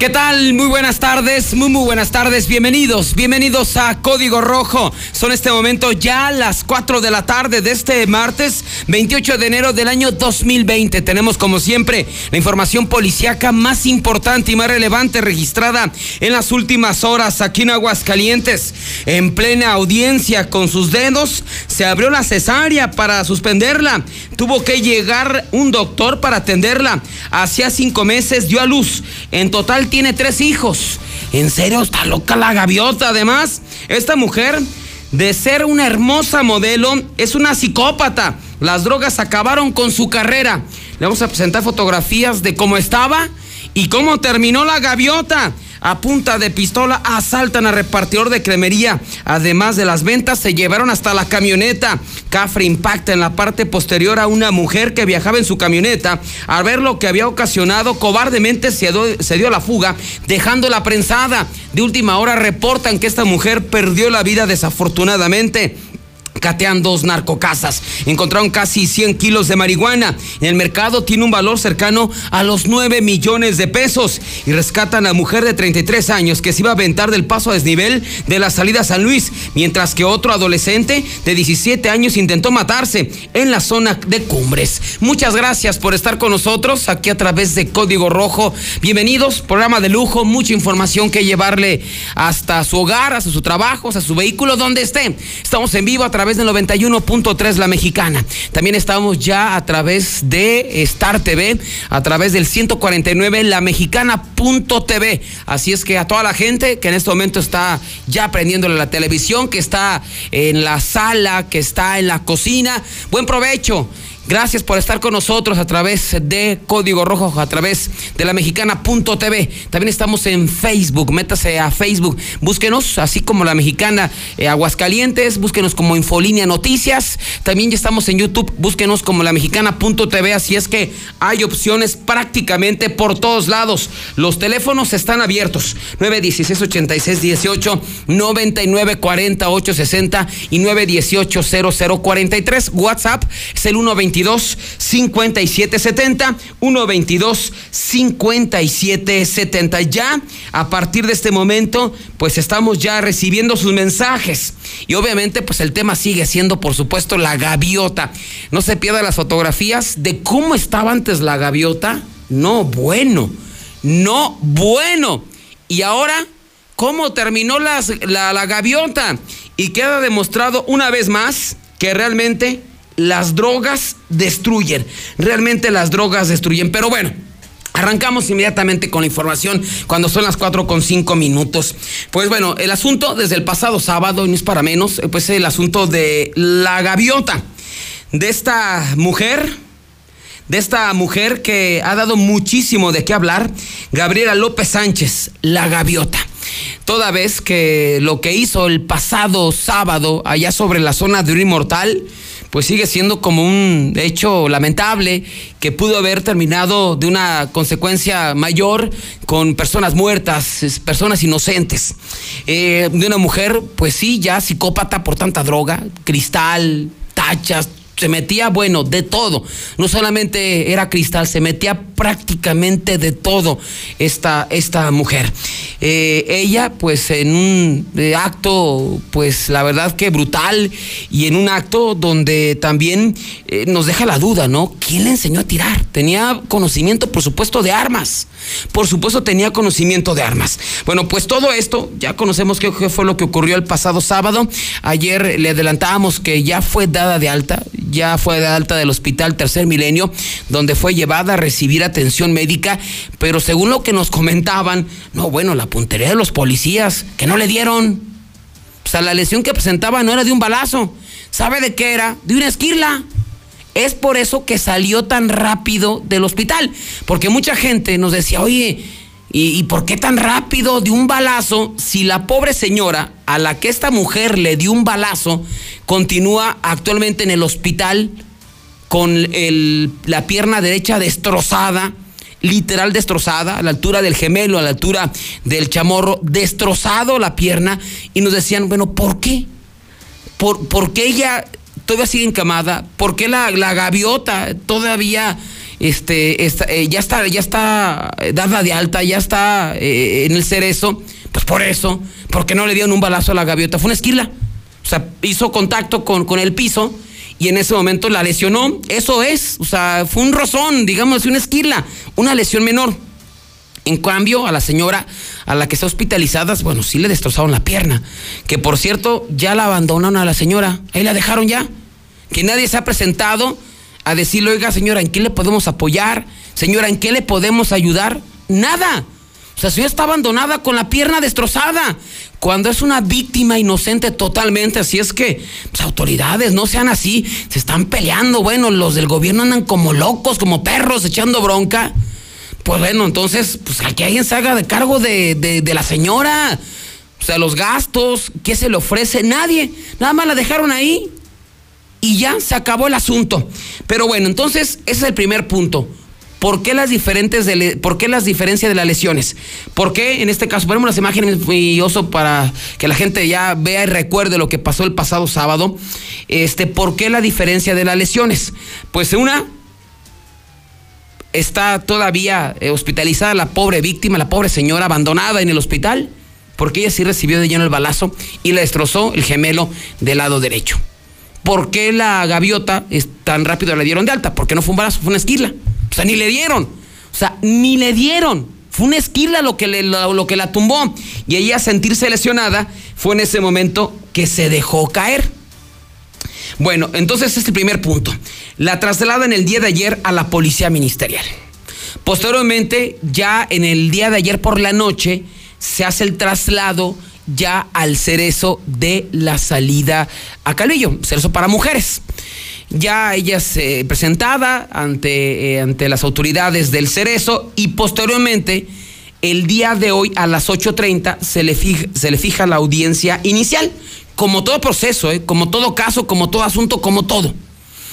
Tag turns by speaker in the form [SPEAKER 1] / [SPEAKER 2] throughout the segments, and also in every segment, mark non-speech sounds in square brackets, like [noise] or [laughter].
[SPEAKER 1] ¿Qué tal? Muy buenas tardes, muy muy buenas tardes, bienvenidos, bienvenidos a Código Rojo. Son este momento ya las 4 de la tarde de este martes 28 de enero del año 2020. Tenemos como siempre la información policíaca más importante y más relevante registrada en las últimas horas aquí en Aguascalientes. En plena audiencia con sus dedos se abrió la cesárea para suspenderla. Tuvo que llegar un doctor para atenderla. Hacía cinco meses dio a luz. En total tiene tres hijos. ¿En serio está loca la gaviota? Además, esta mujer, de ser una hermosa modelo, es una psicópata. Las drogas acabaron con su carrera. Le vamos a presentar fotografías de cómo estaba y cómo terminó la gaviota a punta de pistola asaltan a repartidor de cremería. Además de las ventas, se llevaron hasta la camioneta. Cafre impacta en la parte posterior a una mujer que viajaba en su camioneta. Al ver lo que había ocasionado, cobardemente se dio, se dio a la fuga, dejándola prensada. De última hora reportan que esta mujer perdió la vida desafortunadamente catean dos narcocasas. Encontraron casi 100 kilos de marihuana. En el mercado tiene un valor cercano a los 9 millones de pesos. Y rescatan a mujer de 33 años que se iba a aventar del paso a desnivel de la salida a San Luis, mientras que otro adolescente de 17 años intentó matarse en la zona de Cumbres. Muchas gracias por estar con nosotros aquí a través de Código Rojo. Bienvenidos, programa de lujo, mucha información que llevarle hasta su hogar, hasta su trabajo, hasta su vehículo, donde esté. Estamos en vivo a través del 91.3 La Mexicana. También estamos ya a través de Star TV, a través del 149 La Mexicana.tv. Así es que a toda la gente que en este momento está ya prendiéndole la televisión, que está en la sala, que está en la cocina, buen provecho. Gracias por estar con nosotros a través de Código Rojo, a través de la mexicana.tv. También estamos en Facebook, métase a Facebook, búsquenos, así como la mexicana eh, Aguascalientes, búsquenos como Infolínea Noticias. También ya estamos en YouTube, búsquenos como la mexicana.tv, así es que hay opciones prácticamente por todos lados. Los teléfonos están abiertos, 916 86 18 99 48 60 y 918 0043. WhatsApp es el 122 5770 122 5770 ya a partir de este momento pues estamos ya recibiendo sus mensajes. Y obviamente pues el tema sigue siendo por supuesto la gaviota. No se pierdan las fotografías de cómo estaba antes la gaviota. No bueno no bueno. Y ahora cómo terminó la, la gaviota y queda demostrado una vez más que realmente las drogas destruyen. Realmente las drogas destruyen. Pero bueno. Arrancamos inmediatamente con la información cuando son las 4 con 5 minutos. Pues bueno, el asunto desde el pasado sábado, y no es para menos, pues el asunto de la gaviota, de esta mujer, de esta mujer que ha dado muchísimo de qué hablar, Gabriela López Sánchez, la gaviota. Toda vez que lo que hizo el pasado sábado allá sobre la zona de un inmortal, pues sigue siendo como un hecho lamentable que pudo haber terminado de una consecuencia mayor con personas muertas, personas inocentes. Eh, de una mujer, pues sí, ya psicópata por tanta droga, cristal, tachas, se metía, bueno, de todo. No solamente era cristal, se metía prácticamente de todo esta, esta mujer. Eh, ella, pues en un eh, acto, pues la verdad que brutal y en un acto donde también eh, nos deja la duda, ¿no? ¿Quién le enseñó a tirar? Tenía conocimiento, por supuesto, de armas. Por supuesto, tenía conocimiento de armas. Bueno, pues todo esto, ya conocemos qué fue lo que ocurrió el pasado sábado. Ayer le adelantábamos que ya fue dada de alta, ya fue de alta del hospital Tercer Milenio, donde fue llevada a recibir atención médica, pero según lo que nos comentaban, no, bueno, la puntería de los policías, que no le dieron. O sea, la lesión que presentaba no era de un balazo. ¿Sabe de qué era? De una esquirla. Es por eso que salió tan rápido del hospital. Porque mucha gente nos decía, oye, ¿y, ¿y, por qué tan rápido de un balazo si la pobre señora a la que esta mujer le dio un balazo continúa actualmente en el hospital con la pierna derecha destrozada? literal destrozada, a la altura del gemelo, a la altura del chamorro, destrozado la pierna, y nos decían, bueno, ¿por qué? ¿Por, por qué ella todavía sigue encamada? ¿Por qué la, la gaviota todavía este, eh, ya, está, ya está dada de alta, ya está eh, en el cerezo? Pues por eso, porque no le dieron un balazo a la gaviota, fue una esquila. O sea, hizo contacto con, con el piso y en ese momento la lesionó. Eso es, o sea, fue un rozón, digamos, una esquila, una lesión menor. En cambio, a la señora a la que está hospitalizada, bueno, sí le destrozaron la pierna. Que por cierto, ya la abandonaron a la señora. Ahí la dejaron ya. Que nadie se ha presentado a decirle, oiga, señora, ¿en qué le podemos apoyar? Señora, ¿en qué le podemos ayudar? Nada. O sea, su está abandonada con la pierna destrozada. Cuando es una víctima inocente totalmente, así es que, pues, autoridades, no sean así, se están peleando. Bueno, los del gobierno andan como locos, como perros, echando bronca. Pues bueno, entonces, pues que alguien se haga de cargo de, de, de la señora. O sea, los gastos, ¿qué se le ofrece? Nadie. Nada más la dejaron ahí y ya se acabó el asunto. Pero bueno, entonces, ese es el primer punto. ¿Por qué las diferentes de por qué las diferencias de las lesiones? ¿Por qué en este caso ponemos las imágenes oso para que la gente ya vea y recuerde lo que pasó el pasado sábado? Este, ¿por qué la diferencia de las lesiones? Pues una está todavía eh, hospitalizada la pobre víctima, la pobre señora abandonada en el hospital, porque ella sí recibió de lleno el balazo y le destrozó el gemelo del lado derecho. ¿Por qué la gaviota es tan rápido la dieron de alta? Porque no fue un balazo, fue una esquila. O sea, ni le dieron. O sea, ni le dieron. Fue una esquila lo que, le, lo, lo que la tumbó. Y ella, sentirse lesionada, fue en ese momento que se dejó caer. Bueno, entonces este es el primer punto. La traslada en el día de ayer a la policía ministerial. Posteriormente, ya en el día de ayer por la noche, se hace el traslado ya al cerezo de la salida a Calvillo, cerezo para mujeres ya ella es eh, presentada ante, ante las autoridades del Cerezo y posteriormente, el día de hoy a las 8.30 se, le fija, se le fija la audiencia inicial, como todo proceso, eh, como todo caso, como todo asunto, como todo.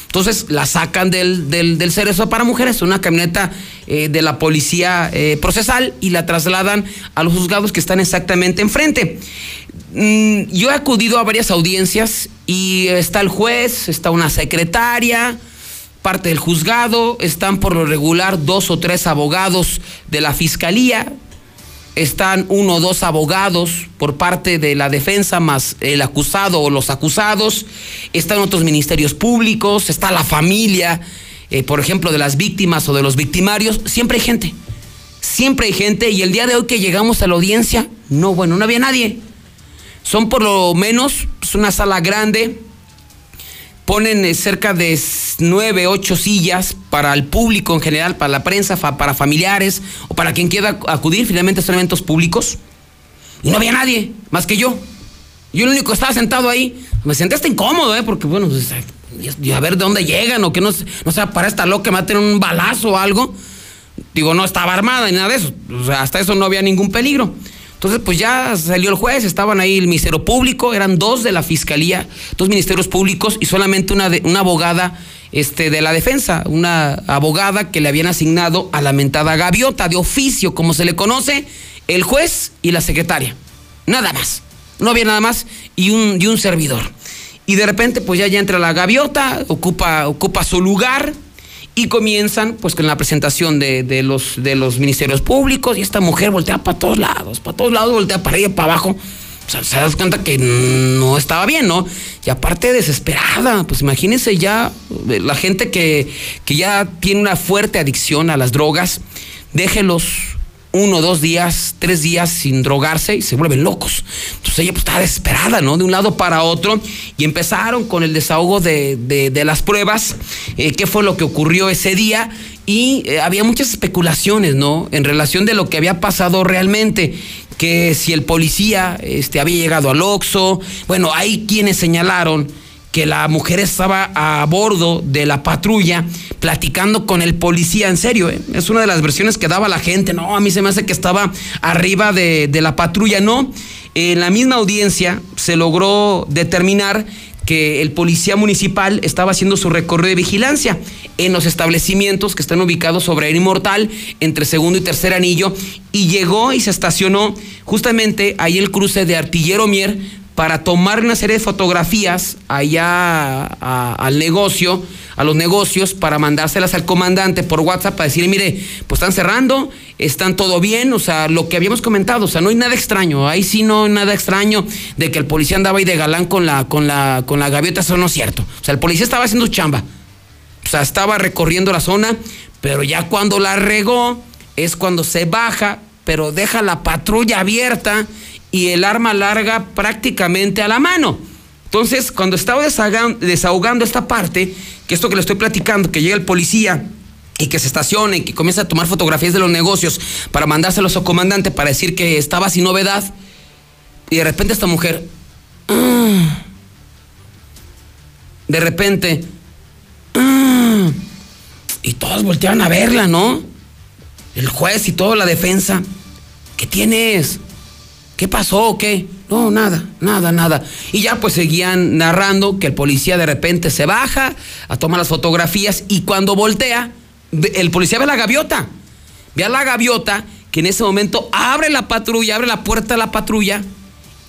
[SPEAKER 1] Entonces la sacan del, del, del Cerezo para Mujeres, una camioneta eh, de la policía eh, procesal y la trasladan a los juzgados que están exactamente enfrente. Mm, yo he acudido a varias audiencias y está el juez, está una secretaria, parte del juzgado, están por lo regular dos o tres abogados de la fiscalía, están uno o dos abogados por parte de la defensa más el acusado o los acusados, están otros ministerios públicos, está la familia, eh, por ejemplo, de las víctimas o de los victimarios, siempre hay gente, siempre hay gente. Y el día de hoy que llegamos a la audiencia, no, bueno, no había nadie. Son por lo menos una sala grande, ponen eh, cerca de nueve, ocho sillas para el público en general, para la prensa, fa, para familiares o para quien quiera acudir. Finalmente son eventos públicos. Y no había nadie más que yo. Yo el único que estaba sentado ahí. Me senté hasta incómodo, ¿eh? Porque, bueno, pues, a ver de dónde llegan o que no, no sea para esta loca a tener un balazo o algo. Digo, no estaba armada ni nada de eso. O sea, hasta eso no había ningún peligro. Entonces, pues ya salió el juez, estaban ahí el Ministerio Público, eran dos de la Fiscalía, dos ministerios públicos y solamente una, de, una abogada este, de la defensa, una abogada que le habían asignado a la mentada gaviota de oficio, como se le conoce, el juez y la secretaria. Nada más. No había nada más y un, y un servidor. Y de repente, pues ya, ya entra la gaviota, ocupa, ocupa su lugar y comienzan pues con la presentación de, los, de los ministerios públicos y esta mujer voltea para todos lados, para todos lados, voltea para arriba para abajo. O sea, se das cuenta que no estaba bien, ¿no? Y aparte desesperada, pues imagínense ya eh, la gente que, que ya tiene una fuerte adicción a las drogas, déjelos uno, dos días, tres días sin drogarse y se vuelven locos. Entonces ella pues estaba desesperada, ¿no? De un lado para otro y empezaron con el desahogo de, de, las pruebas, eh, qué fue lo que ocurrió ese día y eh, había muchas especulaciones, ¿no? En relación de lo que había pasado realmente que si el policía este, había llegado al Oxxo, bueno, hay quienes señalaron que la mujer estaba a bordo de la patrulla platicando con el policía, en serio, ¿eh? es una de las versiones que daba la gente, no, a mí se me hace que estaba arriba de, de la patrulla, no, en la misma audiencia se logró determinar que el policía municipal estaba haciendo su recorrido de vigilancia en los establecimientos que están ubicados sobre el Inmortal, entre segundo y tercer anillo, y llegó y se estacionó justamente ahí el cruce de Artillero Mier para tomar una serie de fotografías allá a, al negocio, a los negocios, para mandárselas al comandante por WhatsApp para decirle, mire, pues están cerrando, están todo bien, o sea, lo que habíamos comentado, o sea, no hay nada extraño, ahí sí no hay nada extraño de que el policía andaba ahí de galán con la, con la, con la gaviota, eso no es cierto. O sea, el policía estaba haciendo chamba, o sea, estaba recorriendo la zona, pero ya cuando la regó es cuando se baja, pero deja la patrulla abierta y el arma larga prácticamente a la mano. Entonces, cuando estaba desahogando esta parte, que esto que le estoy platicando, que llega el policía y que se estacione que comienza a tomar fotografías de los negocios para mandárselos al comandante para decir que estaba sin novedad, y de repente esta mujer, [clears throat] de repente, [clears throat] y todos volteaban a verla, ¿no? El juez y toda la defensa, ¿qué tienes? ¿Qué pasó qué? No, nada, nada, nada. Y ya pues seguían narrando que el policía de repente se baja a tomar las fotografías y cuando voltea, el policía ve la gaviota. Ve a la gaviota que en ese momento abre la patrulla, abre la puerta de la patrulla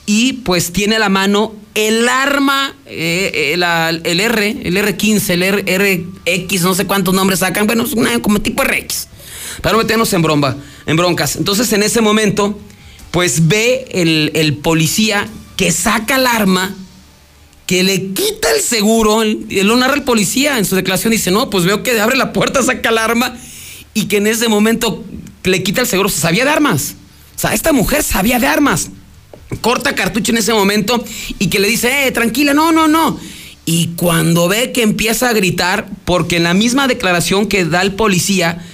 [SPEAKER 1] y pues tiene a la mano el arma, eh, el, el, R, el R15, el RX, no sé cuántos nombres sacan, bueno, es una, como tipo RX, para no meternos en, bromba, en broncas. Entonces en ese momento pues ve el, el, policía que saca el arma, que le quita el seguro, lo narra el policía en su declaración, dice, no, pues veo que abre la puerta, saca el arma, y que en ese momento le quita el seguro, se sabía de armas. O sea, esta mujer sabía de armas. Corta cartucho en ese momento y que le dice, eh, tranquila, no, no, no. Y cuando ve que empieza a gritar, porque en la misma declaración que da el policía,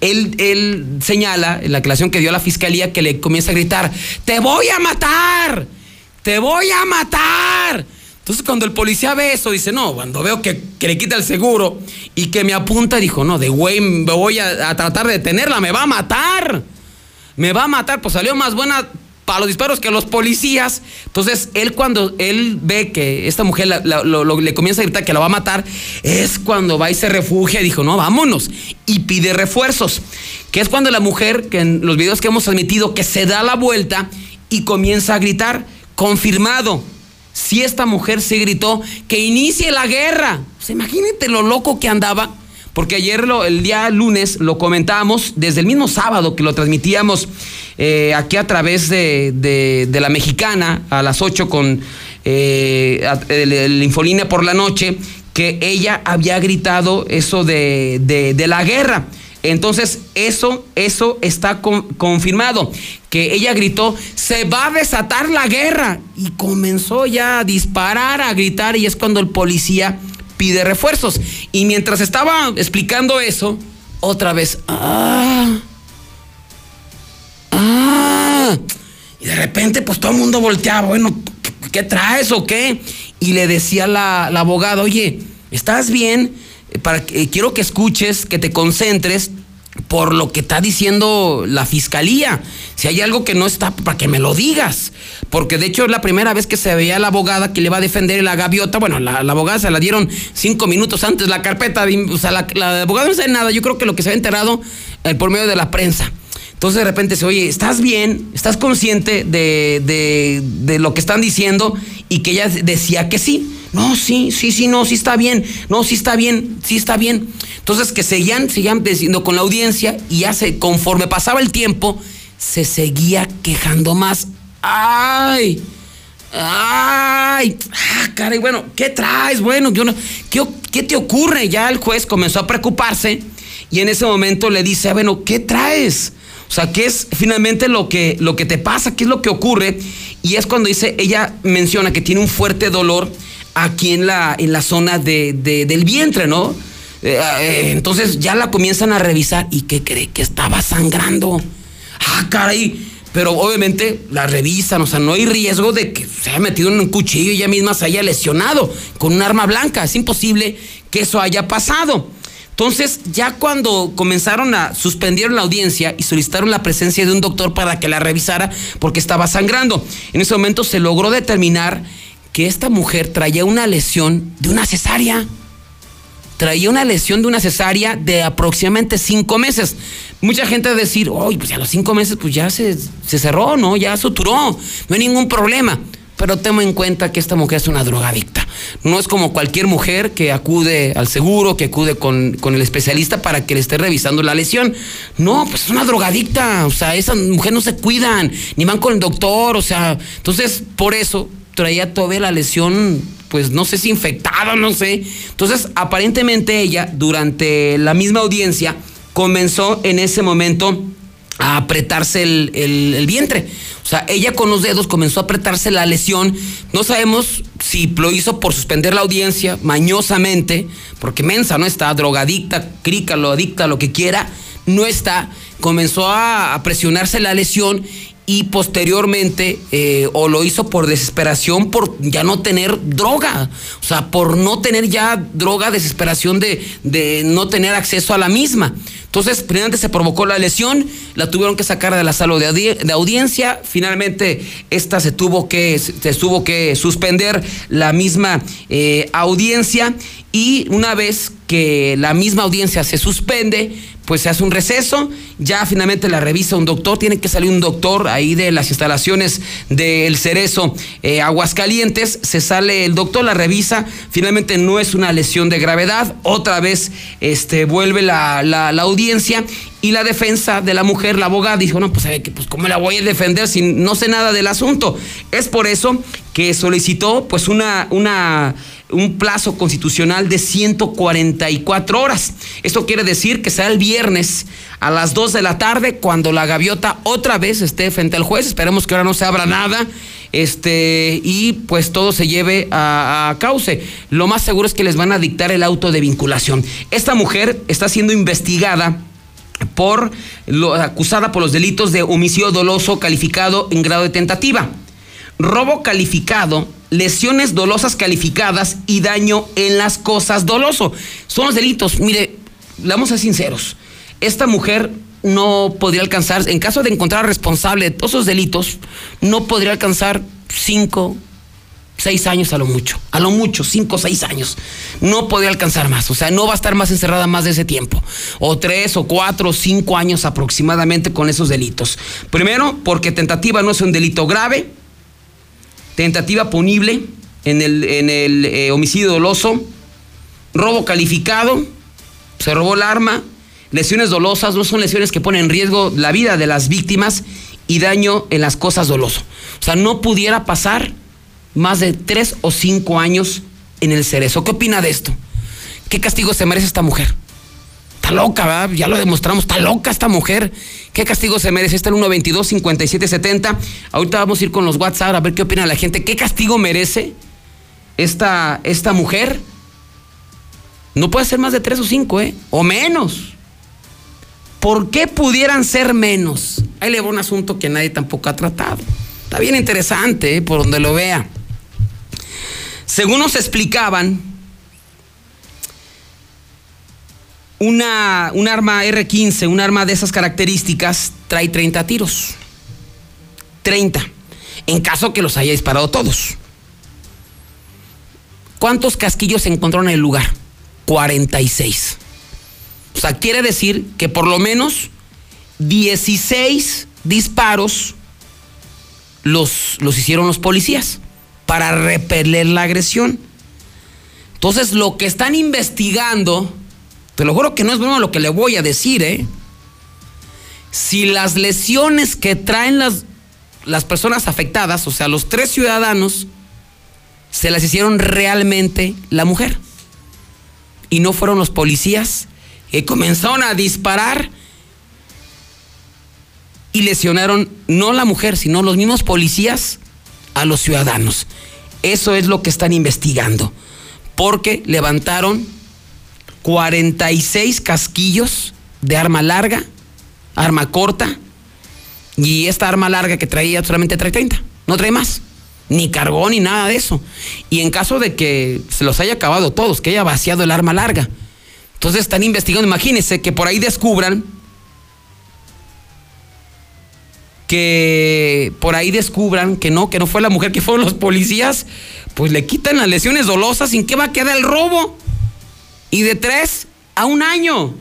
[SPEAKER 1] él, él, señala en la declaración que dio a la fiscalía que le comienza a gritar, te voy a matar, te voy a matar. Entonces cuando el policía ve eso, dice, no, cuando veo que, que le quita el seguro y que me apunta, dijo, no, de güey, me voy a, a, tratar de detenerla, me va a matar. Me va a matar, pues salió más buena para los disparos que los policías. Entonces, él cuando él ve que esta mujer le comienza a gritar que la va a matar, es cuando va y se refugia dijo, no, vámonos. Y pide refuerzos. Que es cuando la mujer, que en los videos que hemos transmitido, que se da la vuelta y comienza a gritar, confirmado. Si esta mujer se gritó, que inicie la guerra. Sea, imagínate lo loco que andaba. Porque ayer, lo, el día lunes, lo comentábamos, desde el mismo sábado que lo transmitíamos eh, aquí a través de, de, la mexicana a las 8 con eh, el, el, Infolínea por la noche, que ella había gritado eso de, de, de la guerra. Entonces, eso, eso está con, confirmado. Que ella gritó, se va a desatar la guerra. Y comenzó ya a disparar, a gritar, y es cuando el policía pide refuerzos. Y mientras estaba explicando eso, otra vez, ah, y de repente pues todo el mundo volteaba, bueno, ¿qué traes o qué? Y le decía la, la abogada, oye, ¿estás bien? Para, eh, quiero que escuches, que te concentres por lo que está diciendo la fiscalía. Si hay algo que no está, para que me lo digas. Porque de hecho es la primera vez que se veía la abogada que le va a defender la gaviota. Bueno, la, la abogada se la dieron cinco minutos antes la carpeta. O sea, la, la, abogada no sabe nada. Yo creo que lo que se ha enterado eh, por medio de la prensa. Entonces de repente se oye, ¿estás bien? ¿Estás consciente de, de, lo que están diciendo? Y que ella decía que sí. No, sí, sí, sí, no, sí está bien. No, sí está bien, sí está bien. Entonces que seguían, seguían diciendo con la audiencia y ya se, conforme pasaba el tiempo, se seguía quejando más. ¡Ay! ¡Ay! ¡Ah, caray! Bueno, ¿qué traes? Bueno, yo ¿qué, ¿qué te ocurre? Ya el juez comenzó a preocuparse y en ese momento le dice, ah, bueno, ¿qué traes? O sea, ¿qué es finalmente lo que, lo que te pasa? ¿Qué es lo que ocurre? Y es cuando dice, ella menciona que tiene un fuerte dolor aquí en la, en la zona de, del vientre, ¿no? Eh, eh, entonces ya la comienzan a revisar y ¿qué cree? Que estaba sangrando. Ah, caray. Pero obviamente la revisan, o sea, no hay riesgo de que se haya metido en un cuchillo y ella misma se haya lesionado con un arma blanca. Es imposible que eso haya pasado. Entonces, ya cuando comenzaron a suspender la audiencia y solicitaron la presencia de un doctor para que la revisara porque estaba sangrando, en ese momento se logró determinar que esta mujer traía una lesión de una cesárea. Traía una lesión de una cesárea de aproximadamente cinco meses. Mucha gente va a decir, oye, pues a los cinco meses pues ya se, se cerró, ¿no? Ya suturó, no hay ningún problema pero temo en cuenta que esta mujer es una drogadicta. No es como cualquier mujer que acude al seguro, que acude con, el especialista para que le esté revisando la lesión. No, pues es una drogadicta. O sea, esas mujeres no se cuidan, ni van con el doctor. O sea, entonces por eso traía toda la lesión, pues no sé si infectada, no sé. Entonces, aparentemente ella, durante la misma audiencia, comenzó en ese momento a apretarse el, vientre. O sea, ella con los dedos comenzó a apretarse la lesión. No sabemos si lo hizo por suspender la audiencia mañosamente, porque mensa no está, drogadicta, crica, lo adicta, lo que quiera, no está. Comenzó a, presionarse la lesión y posteriormente eh, o lo hizo por desesperación por ya no tener droga, o sea, por no tener ya droga, desesperación de, de no tener acceso a la misma. Entonces, primeramente se provocó la lesión, la tuvieron que sacar de la sala de, audiencia, finalmente esta se tuvo que, se tuvo que suspender la misma eh, audiencia. Y una vez que la misma audiencia se suspende, pues se hace un receso, ya finalmente la revisa un doctor, tiene que salir un doctor ahí de las instalaciones del Cerezo eh, Aguascalientes, se sale el doctor, la revisa, finalmente no es una lesión de gravedad, otra vez este, vuelve la, la, audiencia y la defensa de la mujer, la abogada, dijo, no, pues, pues ¿cómo la voy a defender si no sé nada del asunto? Es por eso que solicitó pues una... una un plazo constitucional de 144 horas. Esto quiere decir que será el viernes a las 2 de la tarde cuando la gaviota otra vez esté frente al juez. Esperemos que ahora no se abra nada este, y pues todo se lleve a, cauce. Lo más seguro es que les van a dictar el auto de vinculación. Esta mujer está siendo investigada por acusada por los delitos de homicidio doloso calificado en grado de tentativa, robo calificado lesiones dolosas calificadas y daño en las cosas doloso. Son los delitos. Mire, vamos a ser sinceros. Esta mujer no podría alcanzar, en caso de encontrar responsable de todos esos delitos, no podría alcanzar cinco, seis años a lo mucho. A lo mucho, cinco, seis años. No podría alcanzar más. O sea, no va a estar más encerrada más de ese tiempo. O tres, o cuatro, o cinco años aproximadamente con esos delitos. Primero, porque tentativa no es un delito grave tentativa punible en el, en el eh, homicidio doloso, robo calificado, se robó el arma, lesiones dolosas, no son lesiones que ponen en riesgo la vida de las víctimas y daño en las cosas doloso. O sea, no pudiera pasar más de tres o cinco años en el cerezo. ¿Qué opina de esto? ¿Qué castigo se merece esta mujer? Está loca, ¿verdad? Ya lo demostramos, está loca esta mujer. ¿Qué castigo se merece? Está el 122-5770. Ahorita vamos a ir con los WhatsApp a ver qué opina la gente. ¿Qué castigo merece esta, esta mujer? No puede ser más de tres o cinco, ¿eh? O menos. ¿Por qué pudieran ser menos? Ahí le va un asunto que nadie tampoco ha tratado. Está bien interesante, ¿eh? por donde lo vea. Según nos explicaban, Una, un arma R15, un arma de esas características, trae 30 tiros. 30. En caso que los haya disparado todos. ¿Cuántos casquillos se encontraron en el lugar? 46. O sea, quiere decir que por lo menos 16 disparos los, los hicieron los policías para repeler la agresión. Entonces, lo que están investigando, te lo juro que no es bueno lo que le voy a decir, ¿eh? Si las lesiones que traen las, las personas afectadas, o sea, los tres ciudadanos, se las hicieron realmente la mujer. Y no fueron los policías que comenzaron a disparar y lesionaron no la mujer, sino los mismos policías a los ciudadanos. Eso es lo que están investigando porque levantaron 46 casquillos de arma larga, arma corta, y esta arma larga que traía solamente trae 30, no trae más, ni cargó ni nada de eso. Y en caso de que se los haya acabado todos, que haya vaciado el arma larga, entonces están investigando, imagínense que por ahí descubran que por ahí descubran que no, que no fue la mujer, que fueron los policías, pues le quitan las lesiones dolosas, ¿sin qué va a quedar el robo? Y de tres a un año.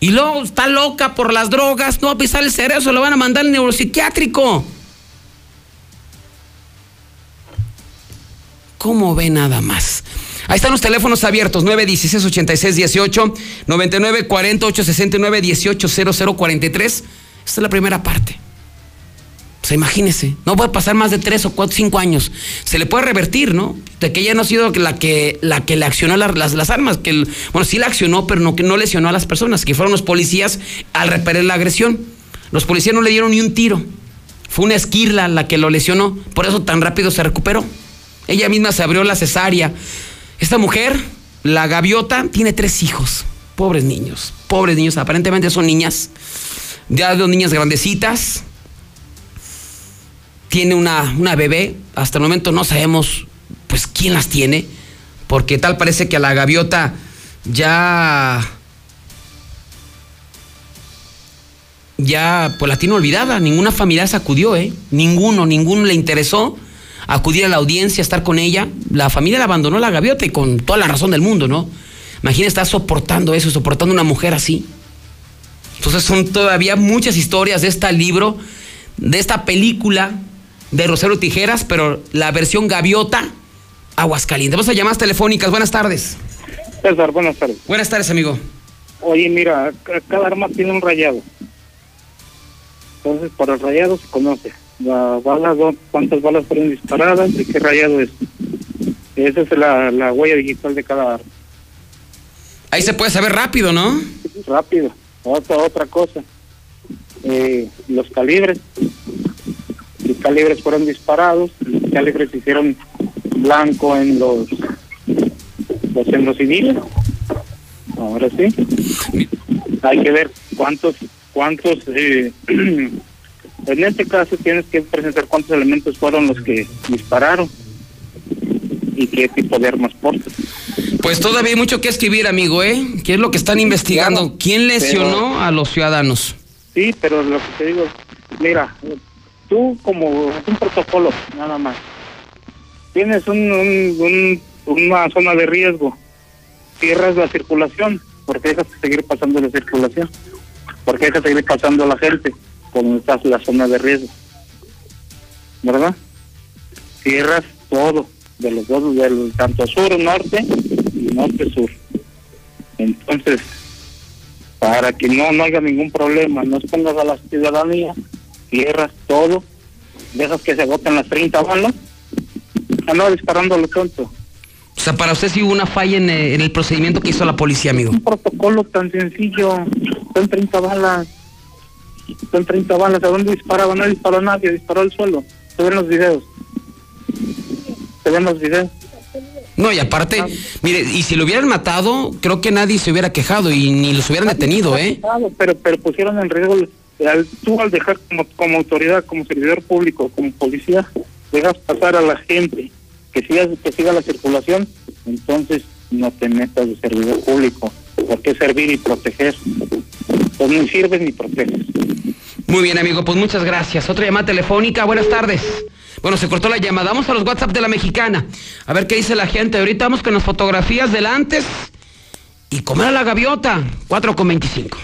[SPEAKER 1] Y luego está loca por las drogas, no va a pisar el cerebro, se lo van a mandar al neuropsiquiátrico. ¿Cómo ve nada más? Ahí están los teléfonos abiertos, 916 86 18 99 40 869 18 0043. Esta es la primera parte. Sea, imagínese, no puede pasar más de tres o cuatro, cinco años. Se le puede revertir, ¿no? De que ella no ha sido la que, la que le accionó las, las, armas, que bueno, sí la accionó, pero no, que no lesionó a las personas, que fueron los policías al repeler la agresión. Los policías no le dieron ni un tiro. Fue una esquirla la que lo lesionó, por eso tan rápido se recuperó. Ella misma se abrió la cesárea. Esta mujer, la gaviota, tiene tres hijos. Pobres niños, pobres niños, aparentemente son niñas, ya dos niñas grandecitas. Tiene una, una bebé, hasta el momento no sabemos pues quién las tiene, porque tal parece que a la gaviota ya ya pues la tiene olvidada, ninguna familia se acudió, ¿eh? Ninguno, ninguno le interesó acudir a la audiencia, estar con ella. La familia la abandonó la gaviota y con toda la razón del mundo, ¿no? Imagina estar soportando eso, soportando una mujer así. Entonces son todavía muchas historias de este libro, de esta película de Rosero Tijeras, pero la versión gaviota, Aguascalientes. Vamos a llamadas telefónicas. Buenas tardes.
[SPEAKER 2] César, buenas tardes.
[SPEAKER 1] Buenas tardes, amigo.
[SPEAKER 2] Oye, mira, cada arma tiene un rayado. Entonces, por el rayado se conoce la bala, cuántas balas fueron disparadas y qué rayado es. Esa es la, la huella digital de cada arma.
[SPEAKER 1] Ahí se puede saber rápido, ¿no?
[SPEAKER 2] Rápido. Otra, otra cosa. Eh, los calibres. Los calibres fueron disparados. Los calibres se hicieron blanco en los, los en los civiles. Ahora sí. Hay que ver cuántos cuántos eh, [clears throat] En este caso tienes que presentar cuántos elementos fueron los que dispararon y qué tipo de armas portan.
[SPEAKER 1] Pues todavía hay mucho que escribir, amigo, ¿eh? ¿Qué es lo que están investigando? ¿Quién lesionó a los ciudadanos?
[SPEAKER 2] Sí, pero lo que te digo, mira, tú como un protocolo, nada más. Tienes un, una zona de riesgo, cierras la circulación, porque dejas de seguir pasando la circulación, porque dejas de seguir pasando la gente como estás la zona de riesgo. ¿Verdad? Cierras todo, de los dos, del tanto sur, norte y norte-sur. Entonces, para que no, no haya ningún problema, no expongas a la ciudadanía, cierras todo, dejas que se agoten las 30 balas, anda disparando lo tonto.
[SPEAKER 1] O sea, para usted sí hubo una falla en, eh, en, el procedimiento que hizo la policía, amigo.
[SPEAKER 2] Un protocolo tan sencillo, son 30 balas son 30 balas. ¿A dónde disparaba? No disparó nadie, disparó al suelo. Se ven los videos. Se ven los videos.
[SPEAKER 1] No, y aparte, mire, y si lo hubieran matado, creo que nadie se hubiera quejado y ni los hubieran detenido, ¿eh?
[SPEAKER 2] Pero, pero pusieron en riesgo, tú al dejar como, como autoridad, como servidor público, como policía, dejas pasar a la gente que siga, que siga la circulación, entonces no te metas de servidor público. ¿Por qué servir y proteger? Pues ni sirves ni proteges.
[SPEAKER 1] Muy bien, amigo, pues muchas gracias. Otra llamada telefónica, buenas tardes. Bueno, se cortó la llamada. Vamos a los WhatsApp de la mexicana. A ver qué dice la gente. Ahorita vamos con las fotografías del antes y comer a la gaviota. 4 con 25.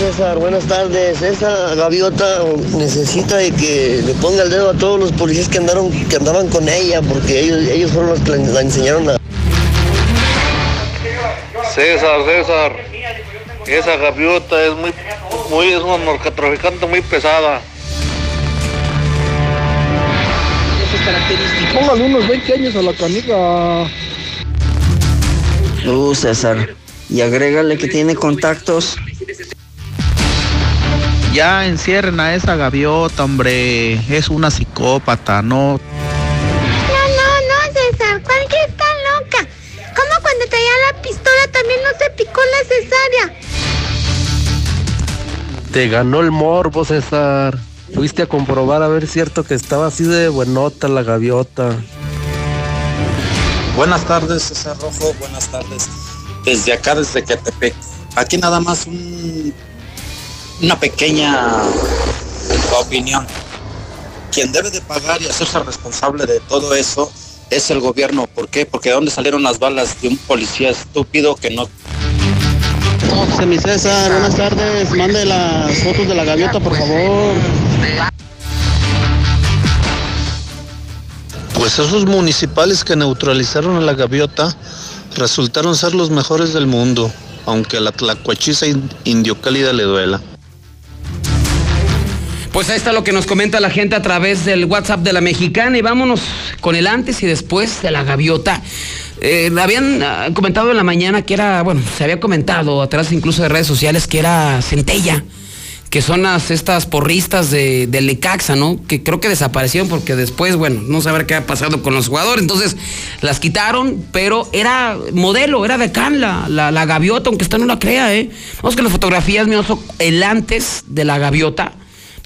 [SPEAKER 3] César, buenas tardes. Esa gaviota necesita de que le ponga el dedo a todos los policías que andaron, que andaban con ella, porque ellos, ellos fueron los que la, enseñaron a.
[SPEAKER 4] César, César, esa gaviota es muy, muy, es una narcotraficante muy pesada.
[SPEAKER 5] Póngale unos 20 años a la canica.
[SPEAKER 6] Uh, César. Y agrégale que tiene contactos.
[SPEAKER 7] Ya encierren a esa gaviota, hombre. Es una psicópata, no.
[SPEAKER 8] No, no, no, César. ¿Cuál que está loca? ¿Cómo cuando traía la pistola también no se picó la cesárea?
[SPEAKER 9] Te ganó el morbo, César. Fuiste a comprobar a ver cierto que estaba así de buenota la gaviota.
[SPEAKER 10] Buenas tardes, César Rojo. Buenas tardes. Desde acá, desde Quetepec. Aquí nada más una pequeña opinión. Quien debe de pagar y hacerse responsable de todo eso es el gobierno. ¿Por qué? Porque de dónde salieron las balas de un policía estúpido que no
[SPEAKER 11] José mi César, buenas tardes. Mande las fotos de la gaviota, por favor.
[SPEAKER 7] Pues esos municipales que neutralizaron a la gaviota resultaron ser los mejores del mundo, aunque a la tlacuachiza indio cálida le duela.
[SPEAKER 1] Pues ahí está lo que nos comenta la gente a través del WhatsApp de la mexicana y vámonos con el antes y después de la gaviota. Eh, habían ah, comentado en la mañana que era, bueno, se había comentado a través incluso de redes sociales que era centella, que son las, estas porristas de, de Lecaxa, ¿no? Que creo que desaparecieron porque después, bueno, no saber qué ha pasado con los jugadores, entonces las quitaron, pero era modelo, era de can la, la, gaviota, aunque usted no la crea, ¿eh? Vamos que las fotografías, mi oso, el antes de la gaviota,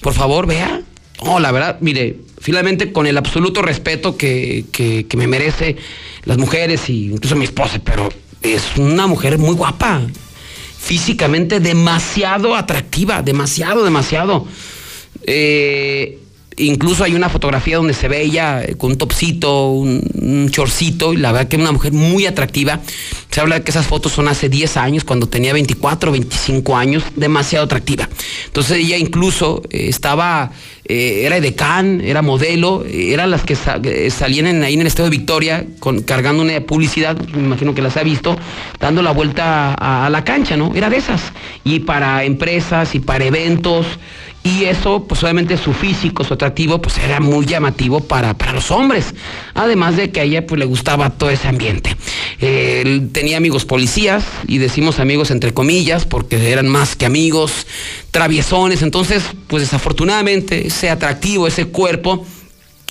[SPEAKER 1] por favor, vea. Oh, la verdad, mire, finalmente con el absoluto respeto que, que, que me merece las mujeres y incluso mi esposa, pero es una mujer muy guapa, físicamente demasiado atractiva, demasiado, demasiado. Eh, Incluso hay una fotografía donde se ve ella con un topsito, un, chorcito, y la verdad que es una mujer muy atractiva. Se habla que esas fotos son hace 10 años, cuando tenía 24 25 años, demasiado atractiva. Entonces ella incluso eh, estaba, eh, era edecán, era modelo, eran las que eh, salían ahí en el estado de Victoria cargando una publicidad, me imagino que las ha visto, dando la vuelta a la cancha, ¿no? Era de esas. Y para empresas y para eventos. Y eso, pues obviamente su físico, su atractivo, pues era muy llamativo para, para los hombres. Además de que a ella pues le gustaba todo ese ambiente. Él tenía amigos policías, y decimos amigos entre comillas, porque eran más que amigos, traviesones. Entonces, pues desafortunadamente ese atractivo, ese cuerpo,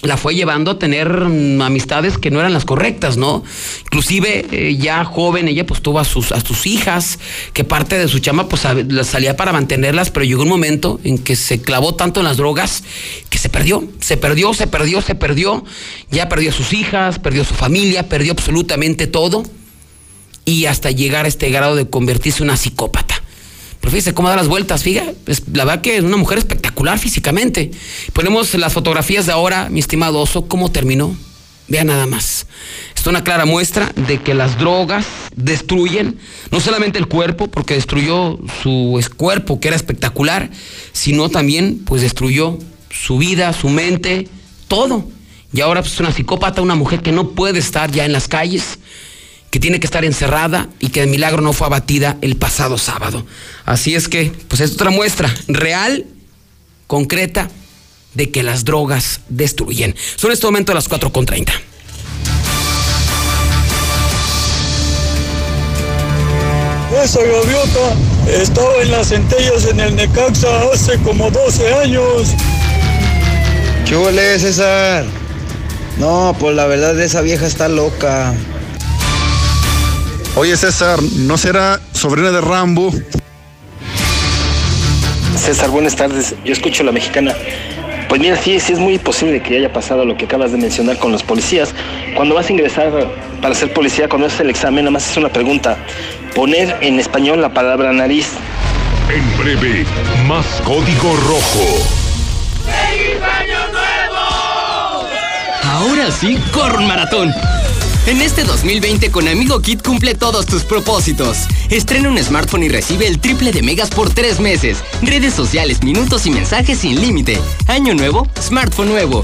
[SPEAKER 1] la fue llevando a tener mm, amistades que no eran las correctas, ¿no? Inclusive eh, ya joven ella pues tuvo a sus, a sus hijas, que parte de su chama pues salía para mantenerlas, pero llegó un momento en que se clavó tanto en las drogas que se perdió, se perdió, se perdió, se perdió, ya perdió a sus hijas, perdió a su familia, perdió absolutamente todo y hasta llegar a este grado de convertirse en una psicópata. Pero fíjese cómo da las vueltas, fíjate. la verdad que es una mujer espectacular físicamente. Ponemos las fotografías de ahora, mi estimado oso, cómo terminó. Vea nada más. Esto es una clara muestra de que las drogas destruyen no solamente el cuerpo, porque destruyó su cuerpo, que era espectacular, sino también pues destruyó su vida, su mente, todo. Y ahora pues, es una psicópata, una mujer que no puede estar ya en las calles, que tiene que estar encerrada y que de milagro no fue abatida el pasado sábado. Así es que, pues es otra muestra real, concreta, de que las drogas destruyen. Son en este momento las 4.30.
[SPEAKER 5] Esa gaviota estaba en las centellas en el Necaxa hace como 12 años.
[SPEAKER 6] ¿Qué huele, César? No, pues la verdad esa vieja está loca.
[SPEAKER 12] Oye César, ¿no será sobrina de Rambo?
[SPEAKER 13] César, buenas tardes. Yo escucho la mexicana. Pues mira, sí, sí es muy posible que haya pasado lo que acabas de mencionar con los policías. Cuando vas a ingresar para ser policía, cuando haces el examen, nada más es una pregunta. Poner en español la palabra nariz.
[SPEAKER 14] En breve, más código rojo.
[SPEAKER 15] ¡Feliz año nuevo! Ahora sí, corre maratón
[SPEAKER 16] En este 2020 con Amigo Kit cumple todos tus propósitos. Estrena un smartphone y recibe el triple de megas por tres meses. Redes sociales, minutos y mensajes sin límite. Año nuevo, smartphone nuevo.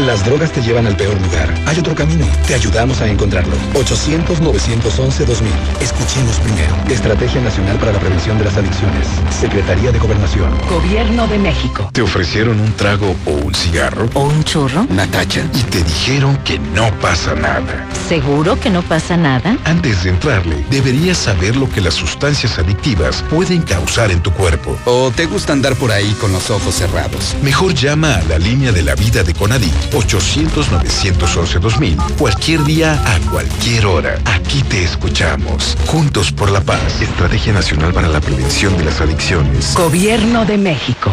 [SPEAKER 17] Las drogas te llevan al peor lugar. Hay otro camino. Te ayudamos a encontrarlo. 800-911-2000. Escuchemos primero. Estrategia Nacional para la Prevención de las Adicciones. Secretaría de Gobernación.
[SPEAKER 18] Gobierno de México.
[SPEAKER 17] ¿Te ofrecieron un trago o un cigarro?
[SPEAKER 18] ¿O un churro?
[SPEAKER 17] Natacha. Y te dijeron que no pasa nada.
[SPEAKER 18] ¿Seguro que no pasa nada?
[SPEAKER 17] Antes de entrarle, deberías saber lo que las sustancias adictivas pueden causar en tu cuerpo.
[SPEAKER 19] ¿O te gusta andar por ahí con los ojos cerrados?
[SPEAKER 17] Mejor llama a la línea de la vida de Conadic 800-911-2000. Cualquier día, a cualquier hora. Aquí te escuchamos. Juntos por la paz. Estrategia Nacional para la Prevención de las Adicciones.
[SPEAKER 18] Gobierno de México.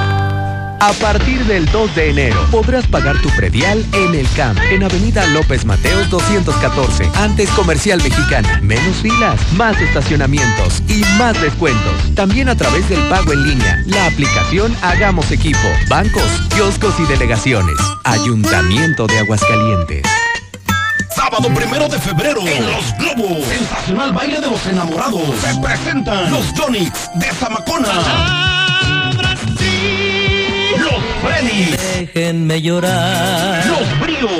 [SPEAKER 20] A partir del 2 de enero podrás pagar tu predial en el CAMP, en Avenida López Mateos 214, antes Comercial Mexicana. Menos filas, más estacionamientos y más descuentos. También a través del pago en línea, la aplicación Hagamos Equipo, bancos, kioscos y delegaciones. Ayuntamiento de Aguascalientes.
[SPEAKER 21] Sábado primero de febrero en Los Globos. Sensacional baile de los enamorados. Se presentan los Jonix de Zamacona. Los Freddy.
[SPEAKER 22] Déjenme llorar.
[SPEAKER 21] Los Bríos.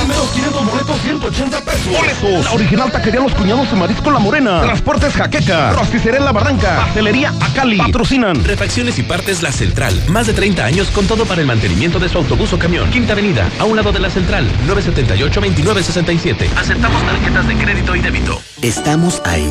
[SPEAKER 21] Primeros 500 boletos, 180 pesos. Boletos. La original taquería Los Cuñados de Marisco La Morena. Transportes Jaqueca. Rosticería en La Barranca. Pastelería Acali. Patrocinan.
[SPEAKER 23] Refacciones y partes La Central. Más de 30 años con todo para el mantenimiento de su autobús o camión. Quinta Avenida, a un lado de La Central. 978-2967. Aceptamos tarjetas de crédito y débito.
[SPEAKER 24] Estamos ahí.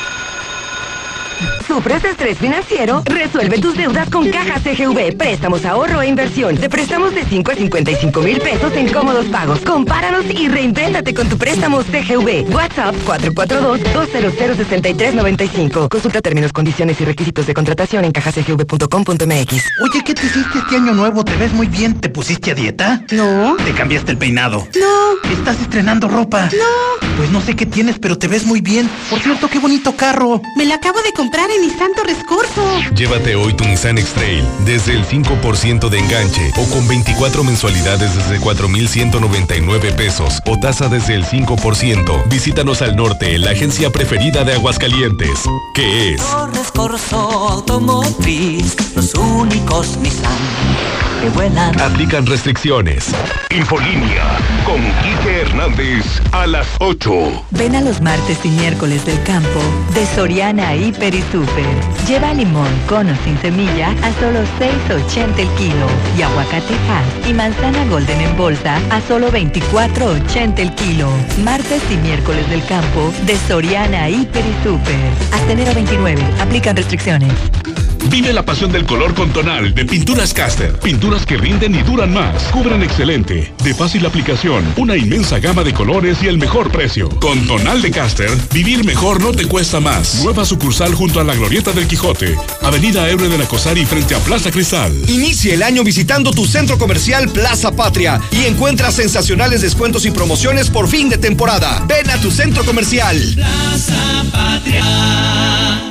[SPEAKER 8] [laughs]
[SPEAKER 18] ¿Sufres de estrés financiero? Resuelve tus deudas con Caja CGV. Préstamos, ahorro e inversión. Te prestamos de 5 a 55 mil pesos en cómodos pagos. Compáranos y reinvéntate con tu préstamo CGV. WhatsApp 442-200-6395. Consulta términos, condiciones y requisitos de contratación en cajacgv.com.mx.
[SPEAKER 25] Oye, ¿qué te hiciste este año nuevo? ¿Te ves muy bien? ¿Te pusiste a dieta?
[SPEAKER 18] No.
[SPEAKER 25] ¿Te cambiaste el peinado?
[SPEAKER 18] No.
[SPEAKER 25] ¿Estás estrenando ropa?
[SPEAKER 18] No.
[SPEAKER 25] Pues no sé qué tienes, pero te ves muy bien. Por cierto, qué bonito carro.
[SPEAKER 18] Me la acabo de comprar
[SPEAKER 25] comprar en Nissan Torres
[SPEAKER 26] Llévate hoy tu Nissan X-Trail desde el 5% de enganche o con 24 mensualidades desde 4,199 pesos o tasa desde el 5%. Visítanos al norte, la agencia preferida de Aguascalientes. ¿Qué es?
[SPEAKER 27] Torres Corso Automotriz, los únicos Nissan
[SPEAKER 26] Aplican restricciones.
[SPEAKER 23] Infolínea con Quique Hernández a las 8.
[SPEAKER 28] Ven a los martes y miércoles del campo de Soriana Hiper y Super. Lleva limón con o sin semilla a solo 6.80 el kilo y aguacate Hass y manzana Golden en bolsa a solo 24.80 el kilo. Martes y miércoles del campo de Soriana Hiper y Super. Hasta enero 29. Aplican restricciones.
[SPEAKER 23] Vive la pasión del color con Tonal de Pinturas Caster. Pinturas que rinden y duran más. Cubren excelente. De fácil aplicación. Una inmensa gama de colores y el mejor precio. Con Tonal de Caster, vivir mejor no te cuesta más. Nueva sucursal junto a la Glorieta del Quijote. Avenida Ebre de la Cosari frente a Plaza Cristal.
[SPEAKER 29] Inicia el año visitando tu centro comercial Plaza Patria y encuentra sensacionales descuentos y promociones por fin de temporada. Ven a tu centro comercial.
[SPEAKER 30] Plaza Patria.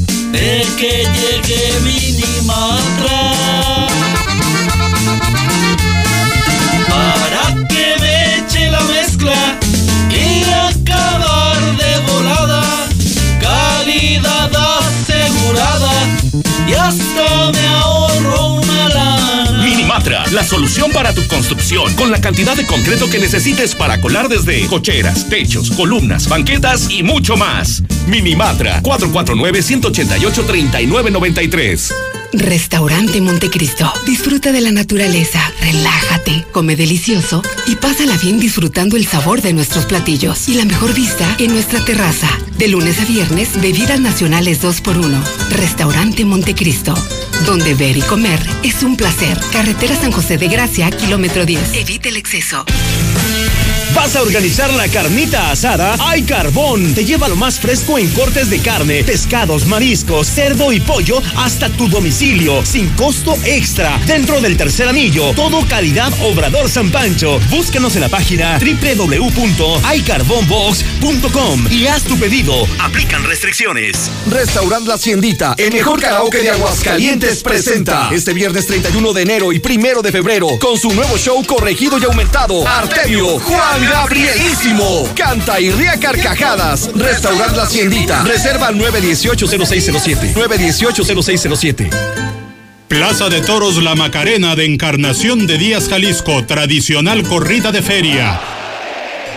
[SPEAKER 27] de que llegue Minimatra. Para que me eche la mezcla y acabar de volada. Calidad asegurada y hasta me ahorro una lana
[SPEAKER 23] Minimatra, la solución para tu construcción con la cantidad de concreto que necesites para colar desde cocheras, techos, columnas, banquetas y mucho más. Minimatra 449-188-3993.
[SPEAKER 31] Restaurante Montecristo. Disfruta de la naturaleza, relájate, come delicioso y pásala bien disfrutando el sabor de nuestros platillos y la mejor vista en nuestra terraza. De lunes a viernes, bebidas nacionales 2x1. Restaurante Montecristo. Donde ver y comer es un placer. Carretera San José de Gracia, kilómetro 10. Evite el exceso.
[SPEAKER 29] ¿Vas a organizar la carnita asada? ¡Hay carbón! Te lleva lo más fresco en cortes de carne, pescados, mariscos, cerdo y pollo hasta tu domicilio, sin costo extra. Dentro del tercer anillo, todo calidad Obrador San Pancho. Búscanos en la página www.aycarbonbox.com y haz tu pedido. Aplican restricciones.
[SPEAKER 32] Restaurant La Haciendita, el mejor karaoke de Aguascalientes presenta este viernes 31 de enero y primero de febrero con su nuevo show corregido y aumentado. Artemio Juan Gabrielísimo. Canta y ría carcajadas. Restaurant La Haciendita. Reserva al 918-0607. 918-0607.
[SPEAKER 33] Plaza de Toros La Macarena de Encarnación de Díaz Jalisco, tradicional corrida de feria.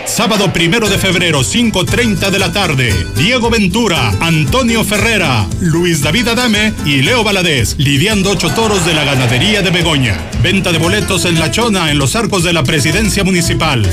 [SPEAKER 33] Sábado primero de febrero, 5.30 de la tarde. Diego Ventura, Antonio Ferrera, Luis David Adame y Leo Valadez, lidiando ocho toros de la ganadería de Begoña. Venta de boletos en La Chona, en los arcos de la presidencia municipal.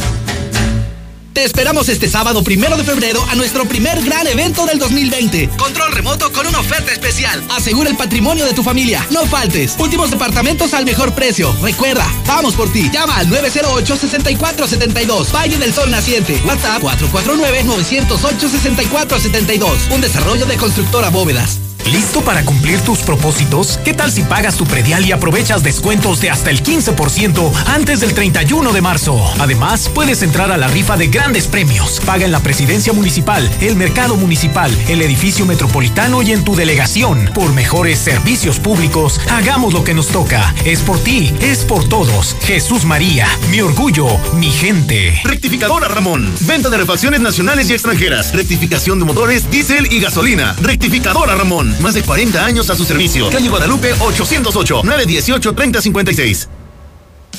[SPEAKER 29] Te esperamos este sábado primero de febrero a nuestro primer gran evento del 2020. Control remoto con una oferta especial. Asegura el patrimonio de tu familia. No faltes. Últimos departamentos al mejor precio. Recuerda, vamos por ti. Llama al 908-6472. Valle del Sol Naciente. WhatsApp 449-908-6472. Un desarrollo de constructora bóvedas.
[SPEAKER 34] ¿Listo para cumplir tus propósitos? ¿Qué tal si pagas tu predial y aprovechas descuentos de hasta el 15% antes del 31 de marzo? Además, puedes entrar a la rifa de grandes premios. Paga en la presidencia municipal, el mercado municipal, el edificio metropolitano y en tu delegación. Por mejores servicios públicos, hagamos lo que nos toca. Es por ti, es por todos. Jesús María, mi orgullo, mi gente.
[SPEAKER 21] Rectificadora Ramón. Venta de refacciones nacionales y extranjeras. Rectificación de motores, diésel y gasolina. Rectificadora Ramón. Más de 40 años a su servicio. Calle Guadalupe 808 918 3056.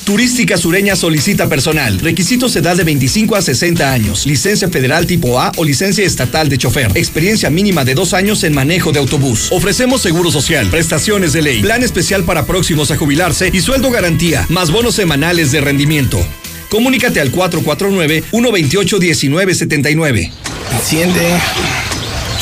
[SPEAKER 29] Turística Sureña solicita personal. Requisitos edad de 25 a 60 años. Licencia federal tipo A o licencia estatal de chofer. Experiencia mínima de dos años en manejo de autobús. Ofrecemos seguro social, prestaciones de ley, plan especial para próximos a jubilarse y sueldo garantía, más bonos semanales de rendimiento. Comunícate al 449-128-1979.
[SPEAKER 35] Enciende.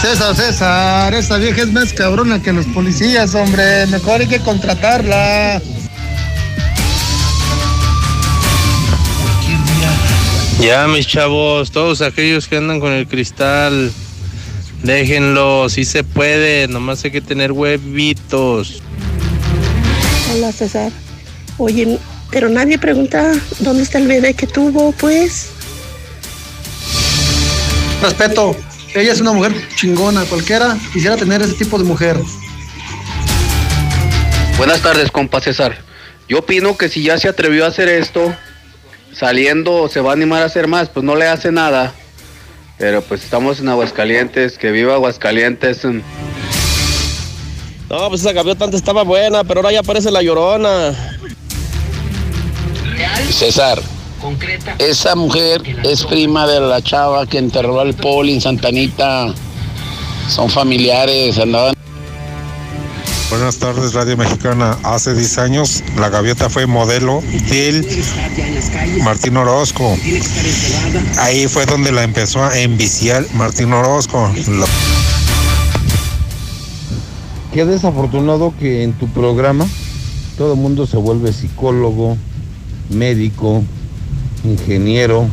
[SPEAKER 36] César, César, esta vieja es más cabrona que los policías, hombre. Mejor hay que contratarla.
[SPEAKER 37] Ya, mis chavos, todos aquellos que andan con el cristal, déjenlo, si se puede, nomás hay que tener huevitos.
[SPEAKER 38] Hola, César. Oye, pero nadie pregunta dónde está el bebé que tuvo, pues.
[SPEAKER 36] Respeto. Ella es una mujer chingona. Cualquiera quisiera tener ese tipo de mujer.
[SPEAKER 39] Buenas tardes, compa César. Yo opino que si ya se atrevió a hacer esto, saliendo se va a animar a hacer más, pues no le hace nada. Pero pues estamos en Aguascalientes, que viva Aguascalientes.
[SPEAKER 37] No, pues esa gaviota antes estaba buena, pero ahora ya aparece la llorona.
[SPEAKER 40] César, esa mujer es prima de la chava que enterró al poli en Santanita. Son familiares, andaban.
[SPEAKER 41] Buenas tardes, Radio Mexicana. Hace 10 años la gaviota fue modelo del Martín Orozco. Ahí fue donde la empezó a enviciar Martín Orozco. Lo-
[SPEAKER 42] Qué desafortunado que en tu programa todo el mundo se vuelve psicólogo, médico, ingeniero,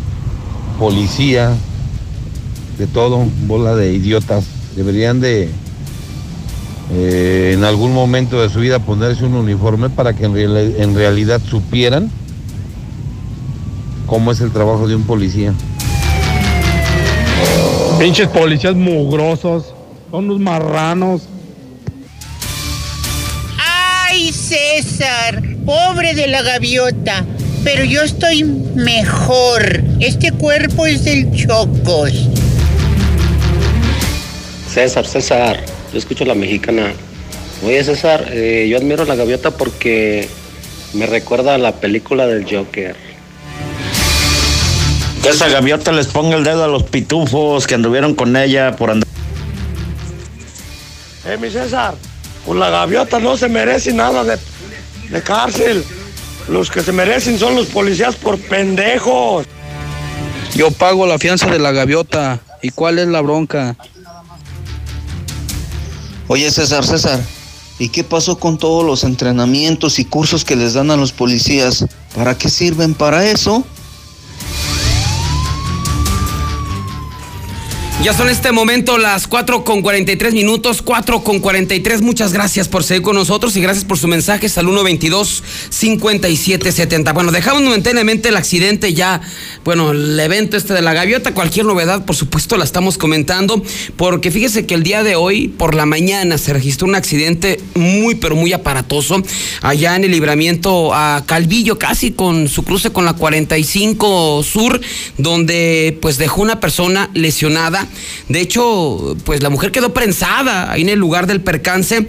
[SPEAKER 42] policía, de todo, bola de idiotas. Deberían de eh, en algún momento de su vida ponerse un uniforme para que en, real- en realidad supieran cómo es el trabajo de un policía.
[SPEAKER 36] Pinches policías mugrosos. Son unos marranos.
[SPEAKER 41] Ay, César, pobre de la gaviota. Pero yo estoy mejor. Este cuerpo es del Chocos.
[SPEAKER 43] César, César, yo escucho a la mexicana. Oye, César, eh, yo admiro a la gaviota porque me recuerda a la película del Joker.
[SPEAKER 24] Que esa gaviota les ponga el dedo a los pitufos que anduvieron con ella por andar.
[SPEAKER 13] Eh, mi César, pues la gaviota no se merece nada de, de cárcel. Los que se merecen son los policías por pendejos.
[SPEAKER 44] Yo pago la fianza de la gaviota. ¿Y cuál es la bronca?
[SPEAKER 3] Oye, César, César, ¿y qué pasó con todos los entrenamientos y cursos que les dan a los policías? ¿Para qué sirven para eso?
[SPEAKER 1] Ya son este momento las 4 con 43 minutos, 4 con 43. Muchas gracias por seguir con nosotros y gracias por su mensaje al 122-5770. Bueno, dejamos momentáneamente el accidente ya, bueno, el evento este de la gaviota. Cualquier novedad, por supuesto, la estamos comentando, porque fíjese que el día de hoy, por la mañana, se registró un accidente muy, pero muy aparatoso allá en el libramiento a Calvillo, casi con su cruce con la 45 Sur, donde pues dejó una persona lesionada. De hecho, pues la mujer quedó prensada ahí en el lugar del percance.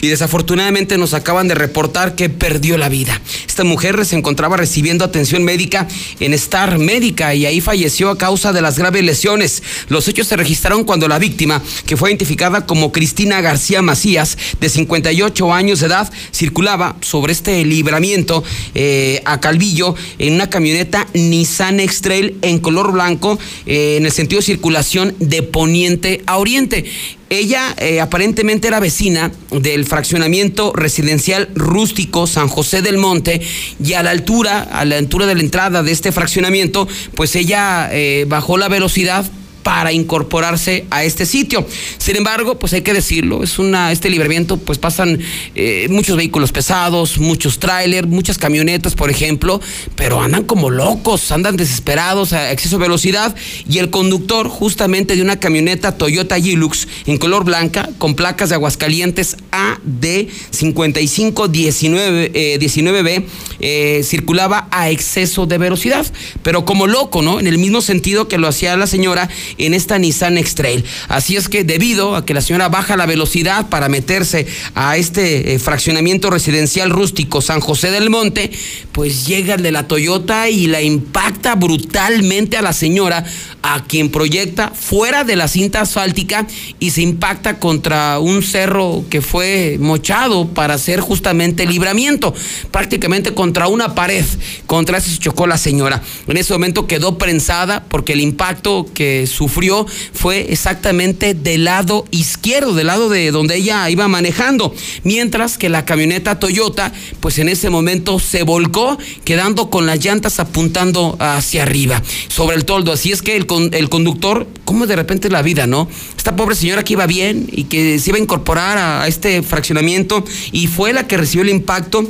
[SPEAKER 1] Y desafortunadamente nos acaban de reportar que perdió la vida. Esta mujer se encontraba recibiendo atención médica en Star Médica y ahí falleció a causa de las graves lesiones. Los hechos se registraron cuando la víctima, que fue identificada como Cristina García Macías, de 58 años de edad, circulaba sobre este libramiento eh, a Calvillo en una camioneta Nissan X-Trail en color blanco eh, en el sentido de circulación de poniente a oriente. Ella eh, aparentemente era vecina del fraccionamiento residencial rústico San José del Monte y a la altura, a la altura de la entrada de este fraccionamiento, pues ella eh, bajó la velocidad para incorporarse a este sitio. Sin embargo, pues hay que decirlo, es una, este libramiento, pues pasan eh, muchos vehículos pesados, muchos trailers, muchas camionetas, por ejemplo, pero andan como locos, andan desesperados a exceso de velocidad y el conductor justamente de una camioneta Toyota Hilux en color blanca con placas de Aguascalientes AD 5519 eh, 19B eh, circulaba a exceso de velocidad, pero como loco, ¿no? En el mismo sentido que lo hacía la señora en esta Nissan X-Trail. Así es que debido a que la señora baja la velocidad para meterse a este eh, fraccionamiento residencial rústico San José del Monte, pues llega el de la Toyota y la impacta brutalmente a la señora, a quien proyecta fuera de la cinta asfáltica y se impacta contra un cerro que fue mochado para hacer justamente libramiento, prácticamente contra una pared. Contra eso se chocó la señora. En ese momento quedó prensada porque el impacto que sufrió fue exactamente del lado izquierdo, del lado de donde ella iba manejando, mientras que la camioneta Toyota, pues en ese momento se volcó, quedando con las llantas apuntando hacia arriba, sobre el toldo. Así es que el, el conductor, como de repente la vida, ¿no? Esta pobre señora que iba bien y que se iba a incorporar a este fraccionamiento y fue la que recibió el impacto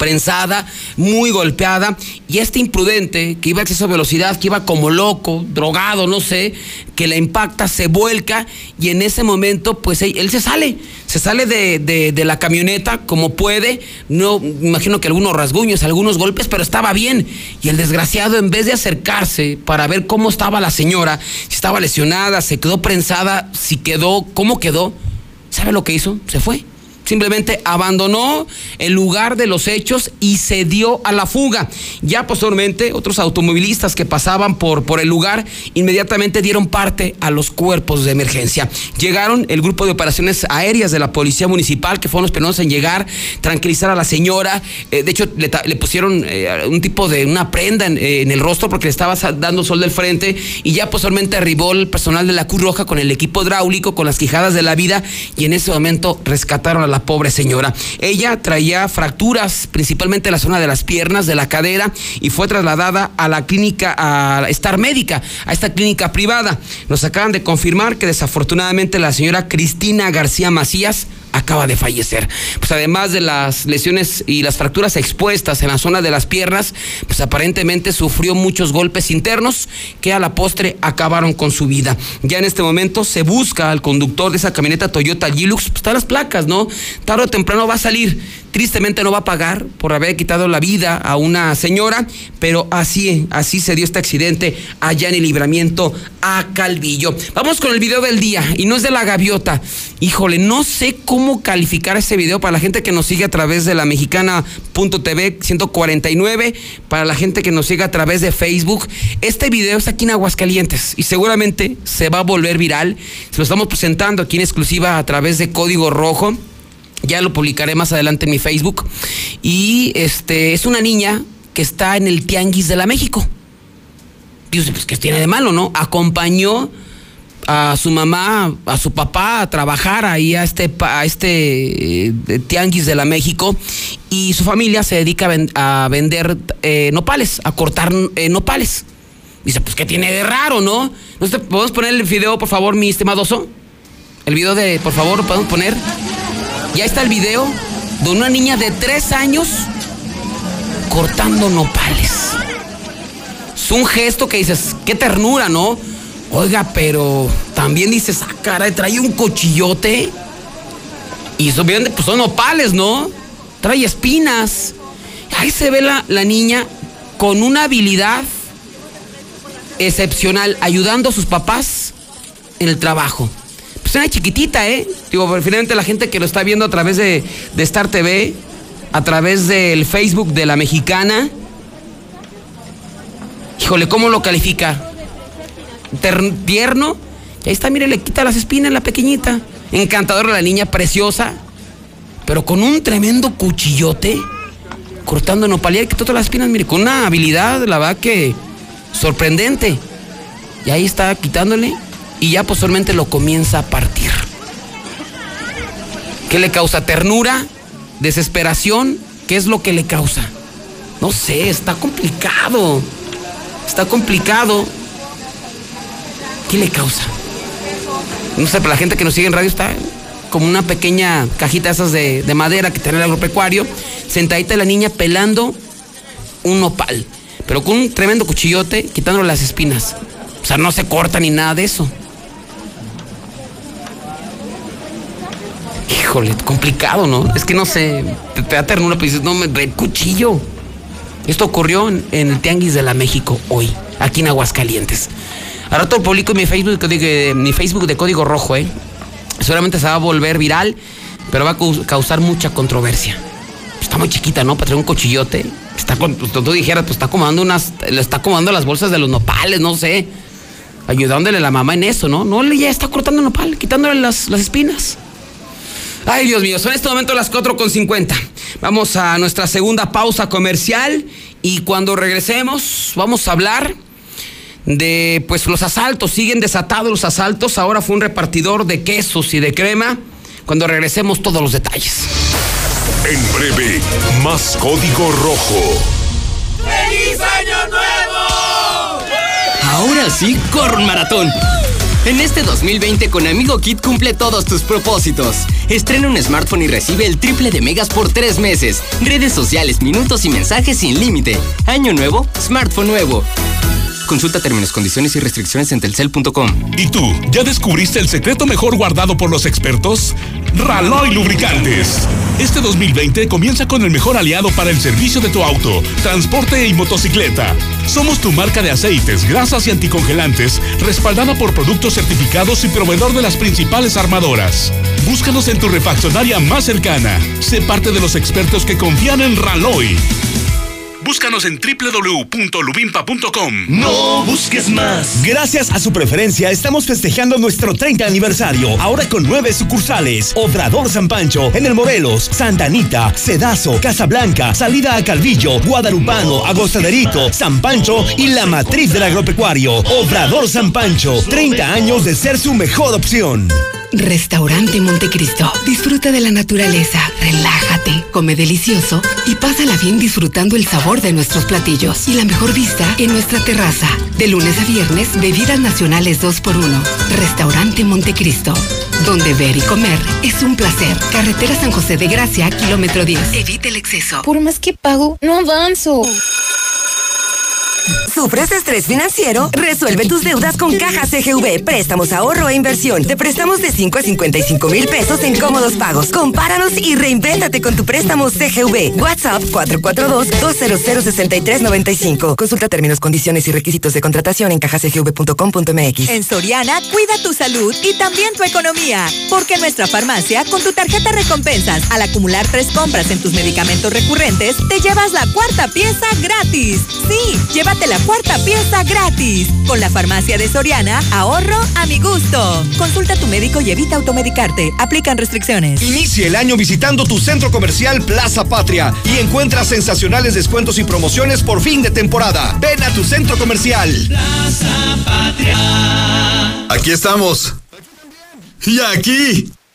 [SPEAKER 1] prensada, muy golpeada, y este imprudente que iba a exceso de velocidad, que iba como loco, drogado, no sé, que la impacta, se vuelca, y en ese momento, pues él, se sale, se sale de, de, la camioneta como puede, no, imagino que algunos rasguños, algunos golpes, pero estaba bien, y el desgraciado, en vez de acercarse para ver cómo estaba la señora, si estaba lesionada, se quedó prensada, si quedó, cómo quedó, ¿sabe lo que hizo? Se fue simplemente abandonó el lugar de los hechos y se dio a la fuga. Ya posteriormente, otros automovilistas que pasaban por, por el lugar inmediatamente dieron parte a los cuerpos de emergencia. Llegaron el grupo de operaciones aéreas de la Policía Municipal, que fueron los primeros en llegar, tranquilizar a la señora. Eh, de hecho, le, pusieron eh, un tipo de una prenda en, eh, en, el rostro porque le estaba dando sol del frente. Y ya posteriormente arribó el personal de la Cruz Roja con el equipo hidráulico, con las quijadas de la vida. Y en ese momento rescataron a la pobre señora. Ella traía fracturas, principalmente en la zona de las piernas, de la cadera, y fue trasladada a la clínica, a Star Médica, a esta clínica privada. Nos acaban de confirmar que desafortunadamente la señora Cristina García Macías acaba de fallecer. Pues además de las lesiones y las fracturas expuestas en la zona de las piernas, pues aparentemente sufrió muchos golpes internos que a la postre acabaron con su vida. Ya en este momento se busca al conductor de esa camioneta Toyota Hilux, pues están las placas, ¿no? Tarde o temprano va a salir Tristemente no va a pagar por haber quitado la vida a una señora, pero así, así se dio este accidente allá en el libramiento a Calvillo. Vamos con el video del día y no es de la gaviota. Híjole, no sé cómo calificar ese video para la gente que nos sigue a través de la mexicana.tv 149, para la gente que nos sigue a través de Facebook. Este video está aquí en Aguascalientes y seguramente se va a volver viral. Se lo estamos presentando aquí en exclusiva a través de Código Rojo. Ya lo publicaré más adelante en mi Facebook. Y este es una niña que está en el Tianguis de la México. Dios, pues, ¿qué tiene de malo, no? Acompañó a su mamá, a su papá a trabajar ahí a este, a este eh, Tianguis de la México y su familia se dedica a, vender eh, nopales, a cortar eh, nopales. Dice, pues, ¿qué tiene de raro, no? ¿Podemos poner el video, por favor, mi estimadoso? El video de, por favor, podemos poner? Ya está el video de una niña de tres años cortando nopales. Es un gesto que dices, qué ternura, ¿no? Oiga, pero también dices, ah, cara, trae un cochillote. Y bien, pues son nopales, ¿no? Trae espinas. Ahí se ve la, la niña con una habilidad excepcional, ayudando a sus papás en el trabajo. Pues una chiquitita, ¿eh? Digo, finalmente la gente que lo está viendo a través de, Star TV, a través del Facebook de la mexicana. Híjole, ¿cómo lo califica? Tierno. Y ahí está, mire, le quita las espinas la pequeñita. Encantadora la niña, preciosa. Pero con un tremendo cuchillote. Cortando nopalía quitó todas las espinas, mire, con una habilidad, la verdad que sorprendente. Y ahí está quitándole y ya posteriormente lo comienza a partir. ¿Qué le causa? ¿Ternura? ¿Desesperación? ¿Qué es lo que le causa? No sé, está complicado. Está complicado. ¿Qué le causa? No sé, pero la gente que nos sigue en radio está como una pequeña cajita esas de, de madera que tiene el agropecuario, sentadita la niña pelando un nopal, pero con un tremendo cuchillote quitándole las espinas. O sea, no se corta ni nada de eso. híjole, complicado, ¿no? Es que no sé, te, da ternura, pero dices, no, me el cuchillo. Esto ocurrió en, el Tianguis de la México hoy, aquí en Aguascalientes. Ahora todo publico mi Facebook, de, mi Facebook de código rojo, ¿eh? Seguramente se va a volver viral, pero va a causar mucha controversia. Está muy chiquita, ¿no? Para tener un cochillote. Está con, tú dijeras, pues está acomodando unas, le está acomodando las bolsas de los nopales, no sé. Ayudándole a la mamá en eso, ¿no? No, ya está cortando nopal, quitándole las, las espinas. Ay, Dios mío, son en este momento las 4.50. Vamos a nuestra segunda pausa comercial y cuando regresemos vamos a hablar de pues los asaltos, siguen desatados los asaltos, ahora fue un repartidor de quesos y de crema. Cuando regresemos todos los detalles.
[SPEAKER 26] En breve, más código rojo.
[SPEAKER 27] ¡Feliz año nuevo!
[SPEAKER 16] Ahora sí, corre un maratón. En este 2020 con Amigo Kit cumple todos tus propósitos. Estrena un smartphone y recibe el triple de megas por tres meses. Redes sociales, minutos y mensajes sin límite. Año nuevo, smartphone nuevo. Consulta términos, condiciones y restricciones en telcel.com.
[SPEAKER 23] ¿Y tú, ya descubriste el secreto mejor guardado por los expertos? Raloy Lubricantes. Este 2020 comienza con el mejor aliado para el servicio de tu auto, transporte y motocicleta. Somos tu marca de aceites, grasas y anticongelantes, respaldada por productos certificados y proveedor de las principales armadoras. Búscanos en tu refaccionaria más cercana. Sé parte de los expertos que confían en Raloy. Búscanos en www.lubimpa.com.
[SPEAKER 45] No busques más.
[SPEAKER 21] Gracias a su preferencia, estamos festejando nuestro 30 aniversario. Ahora con nueve sucursales: Obrador San Pancho, en el Morelos, Santa Anita, Cedazo, Casablanca, Salida a Calvillo, Guadalupano, Agostaderito, San Pancho y la matriz del agropecuario. Obrador San Pancho, 30 años de ser su mejor opción.
[SPEAKER 31] Restaurante Montecristo. Disfruta de la naturaleza, relájate, come delicioso y pásala bien disfrutando el sabor de nuestros platillos y la mejor vista en nuestra terraza. De lunes a viernes, bebidas nacionales 2x1. Restaurante Montecristo. Donde ver y comer es un placer. Carretera San José de Gracia, kilómetro 10. Evite el exceso.
[SPEAKER 25] Por más que pago, no avanzo.
[SPEAKER 46] ¿Sufres estrés financiero? Resuelve tus deudas con Caja CGV. Préstamos, ahorro e inversión. Te prestamos de 5 a 55 mil pesos en cómodos pagos. Compáranos y reinvéntate con tu préstamo CGV. WhatsApp 442-200-6395. Consulta términos, condiciones y requisitos de contratación en cajacgv.com.mx.
[SPEAKER 47] En Soriana, cuida tu salud y también tu economía. Porque nuestra farmacia, con tu tarjeta recompensas, al acumular tres compras en tus medicamentos recurrentes, te llevas la cuarta pieza gratis. Sí, llévate la cuarta pieza gratis. Con la farmacia de Soriana, ahorro a mi gusto. Consulta a tu médico y evita automedicarte. Aplican restricciones.
[SPEAKER 29] Inicia el año visitando tu centro comercial Plaza Patria y encuentra sensacionales descuentos y promociones por fin de temporada. Ven a tu centro comercial. Plaza
[SPEAKER 48] Patria. Aquí estamos. Y aquí.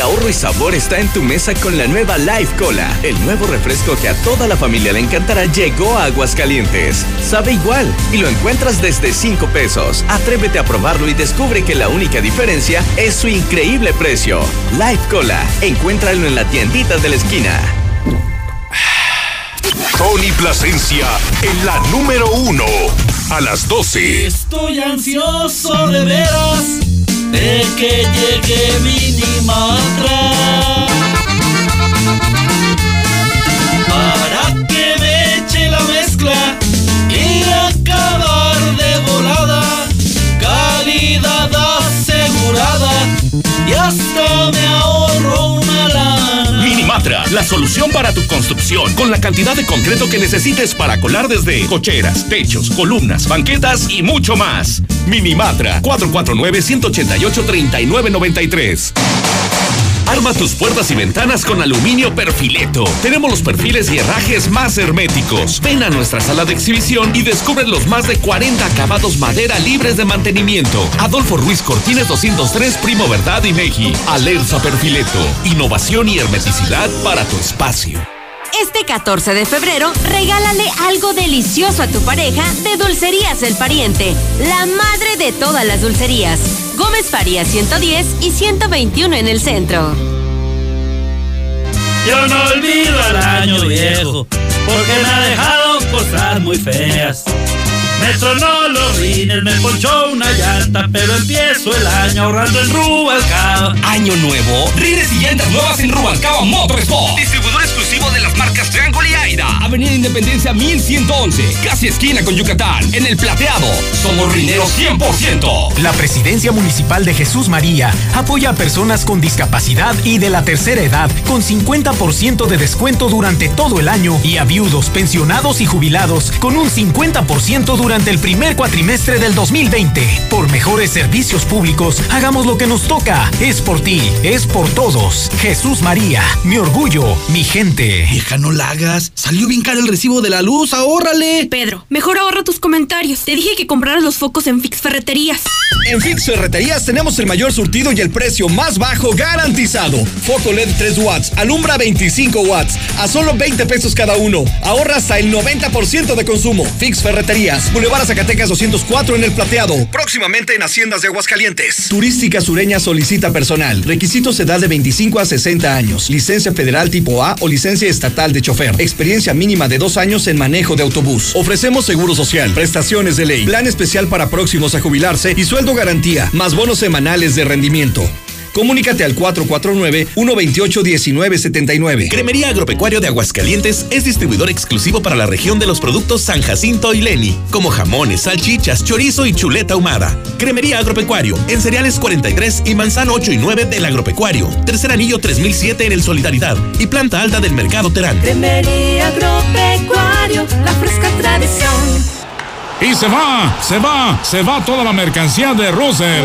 [SPEAKER 49] El ahorro y sabor está en tu mesa con la nueva Life Cola. El nuevo refresco que a toda la familia le encantará llegó a Aguascalientes. Sabe igual y lo encuentras desde 5 pesos. Atrévete a probarlo y descubre que la única diferencia es su increíble precio. Life Cola. Encuéntralo en la tiendita de la esquina.
[SPEAKER 26] Tony Plasencia en la número uno. A las 12.
[SPEAKER 27] Estoy ansioso de veras de que llegue Minimatra para que me eche la mezcla y acabar de volada. Calidad asegurada y hasta me ahorro una lana
[SPEAKER 23] Minimatra, la solución para tu construcción con la cantidad de concreto que necesites para colar desde cocheras, techos, columnas, banquetas y mucho más. Minimatra 449 188 3993. Arma tus puertas y ventanas con aluminio perfileto. Tenemos los perfiles y herrajes más herméticos. Ven a nuestra sala de exhibición y descubre los más de 40 acabados madera libres de mantenimiento. Adolfo Ruiz Cortines 203, Primo Verdad y Meji. Alerza Perfileto. Innovación y hermeticidad para tu espacio.
[SPEAKER 50] Este 14 de febrero, regálale algo delicioso a tu pareja de Dulcerías El Pariente, la madre de todas las dulcerías. Gómez Faría 110 y 121 en el centro.
[SPEAKER 27] Yo no olvido al año viejo, porque me ha dejado cosas muy feas. Me sonó los rines, me ponchó una llanta, pero empiezo el año ahorrando en Rubalcaba.
[SPEAKER 51] ¿Año nuevo? Rines y llantas nuevas en Rubalcaba Motorsport. De las marcas Triangle y Aira. Avenida Independencia 1111, casi esquina con Yucatán. En el plateado, somos rineros 100%.
[SPEAKER 34] La Presidencia Municipal de Jesús María apoya a personas con discapacidad y de la tercera edad con 50% de descuento durante todo el año y a viudos, pensionados y jubilados con un 50% durante el primer cuatrimestre del 2020. Por mejores servicios públicos, hagamos lo que nos toca. Es por ti, es por todos. Jesús María, mi orgullo, mi gente.
[SPEAKER 21] Vieja, no la hagas. Salió bien caro el recibo de la luz, ahórrale.
[SPEAKER 25] Pedro, mejor ahorra tus comentarios. Te dije que compraras los focos en Fix Ferreterías.
[SPEAKER 29] En Fix Ferreterías tenemos el mayor surtido y el precio más bajo garantizado. Foco LED 3 watts, alumbra 25 watts, a solo 20 pesos cada uno. Ahorra hasta el 90% de consumo. Fix Ferreterías, Boulevard Zacatecas 204 en el Plateado. Próximamente en Haciendas de Aguascalientes. Turística Sureña solicita personal. Requisitos edad de 25 a 60 años. Licencia federal tipo A o licencia estatal de chofer. Experiencia mínima de dos años en manejo de autobús. Ofrecemos seguro social, prestaciones de ley, plan especial para próximos a jubilarse y sueldo garantía, más bonos semanales de rendimiento. Comunícate al 449-128-1979.
[SPEAKER 23] Cremería Agropecuario de Aguascalientes es distribuidor exclusivo para la región de los productos San Jacinto y Leni, como jamones, salchichas, chorizo y chuleta ahumada. Cremería Agropecuario, en cereales 43 y manzano 8 y 9 del Agropecuario. Tercer anillo 3007 en el Solidaridad y planta alta del Mercado Terán.
[SPEAKER 28] Cremería Agropecuario, la fresca tradición.
[SPEAKER 14] Y se va, se va, se va toda la mercancía de Russell.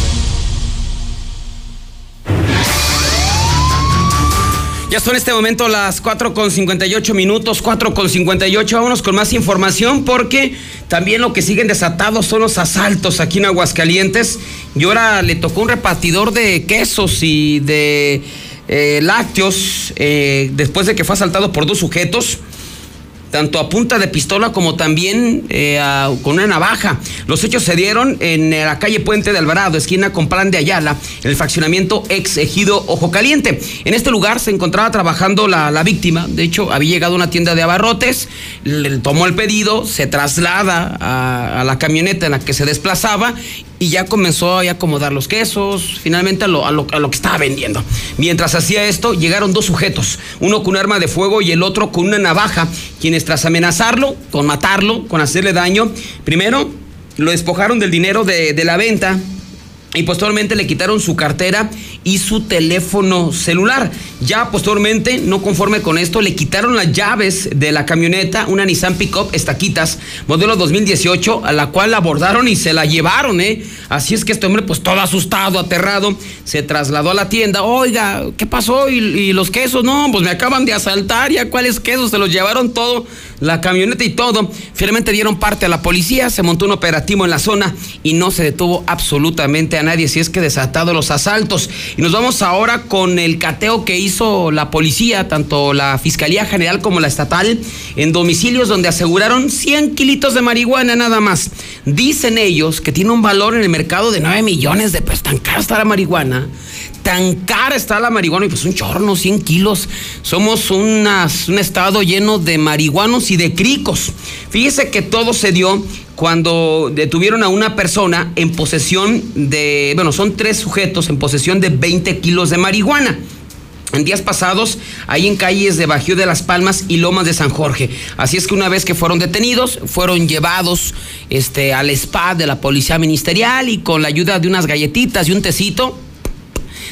[SPEAKER 1] Ya son en este momento las 4 con 58 minutos, 4 con 58. Vámonos con más información porque también lo que siguen desatados son los asaltos aquí en Aguascalientes. Y ahora le tocó un repartidor de quesos y de eh, lácteos eh, después de que fue asaltado por dos sujetos tanto a punta de pistola como también eh, con una navaja. Los hechos se dieron en la calle Puente de Alvarado, esquina con Plan de Ayala, en el fraccionamiento ex ejido Ojo Caliente. En este lugar se encontraba trabajando la, la víctima. De hecho, había llegado a una tienda de abarrotes, le tomó el pedido, se traslada a la camioneta en la que se desplazaba y ya comenzó a acomodar los quesos, finalmente a lo, a, lo, a lo, que estaba vendiendo. Mientras hacía esto, llegaron dos sujetos, uno con un arma de fuego y el otro con una navaja, quienes tras amenazarlo, con matarlo, con hacerle daño, primero lo despojaron del dinero de, de la venta y posteriormente le quitaron su cartera y su teléfono celular. Ya posteriormente, no conforme con esto, le quitaron las llaves de la camioneta, una Nissan Pickup Estaquitas, modelo 2018, a la cual la abordaron y se la llevaron, ¿eh? Así es que este hombre, pues todo asustado, aterrado, se trasladó a la tienda. Oiga, ¿qué pasó? ¿Y, y los quesos? No, pues me acaban de asaltar, ¿ya cuáles quesos? Se los llevaron todo, la camioneta y todo. Finalmente dieron parte a la policía, se montó un operativo en la zona y no se detuvo absolutamente a nadie, si es que desatado los asaltos. Y nos vamos ahora con el cateo que hizo la policía, tanto la Fiscalía General como la estatal, en domicilios donde aseguraron 100 kilitos de marihuana nada más. Dicen ellos que tiene un valor en el mercado de 9 millones de pesos. Tan cara está la marihuana. Tan cara está la marihuana y pues un chorno, 100 kilos. Somos unas, un estado lleno de marihuanos y de cricos. Fíjese que todo se dio cuando detuvieron a una persona en posesión de, bueno, son tres sujetos en posesión de 20 kilos de marihuana. en días pasados ahí en calles de Bajío de las Palmas y Lomas de San Jorge. Así es que una vez que fueron detenidos, fueron llevados este, al spa de la policía ministerial y con la ayuda de unas galletitas y un tecito,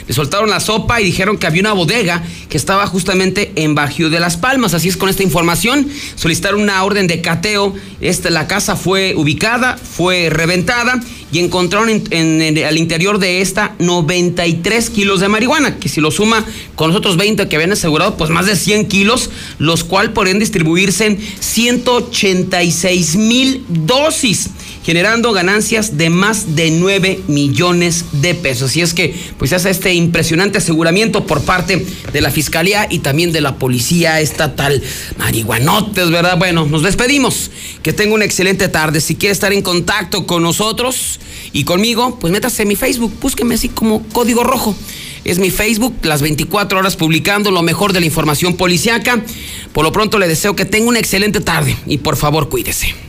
[SPEAKER 1] le soltaron la sopa y dijeron que había una bodega que estaba justamente en Bajío de las Palmas. Así es con esta información, solicitaron una orden de cateo. Este, la casa fue ubicada, fue reventada y encontraron en, al interior de esta 93 kilos de marihuana, que si lo suma con los otros 20 que habían asegurado, pues más de 100 kilos, los cuales podrían distribuirse en 186 mil dosis generando ganancias de más de 9 millones de pesos. Y es que pues hace este impresionante aseguramiento por parte de la Fiscalía y también de la Policía Estatal. Marihuanotes, ¿verdad? Bueno, nos despedimos. Que tenga una excelente tarde. Si quiere estar en contacto con nosotros y conmigo, pues métase en mi Facebook, búsqueme así como código rojo. Es mi Facebook, las 24 horas publicando lo mejor de la información policiaca. Por lo pronto le deseo que tenga una excelente tarde y por favor cuídese.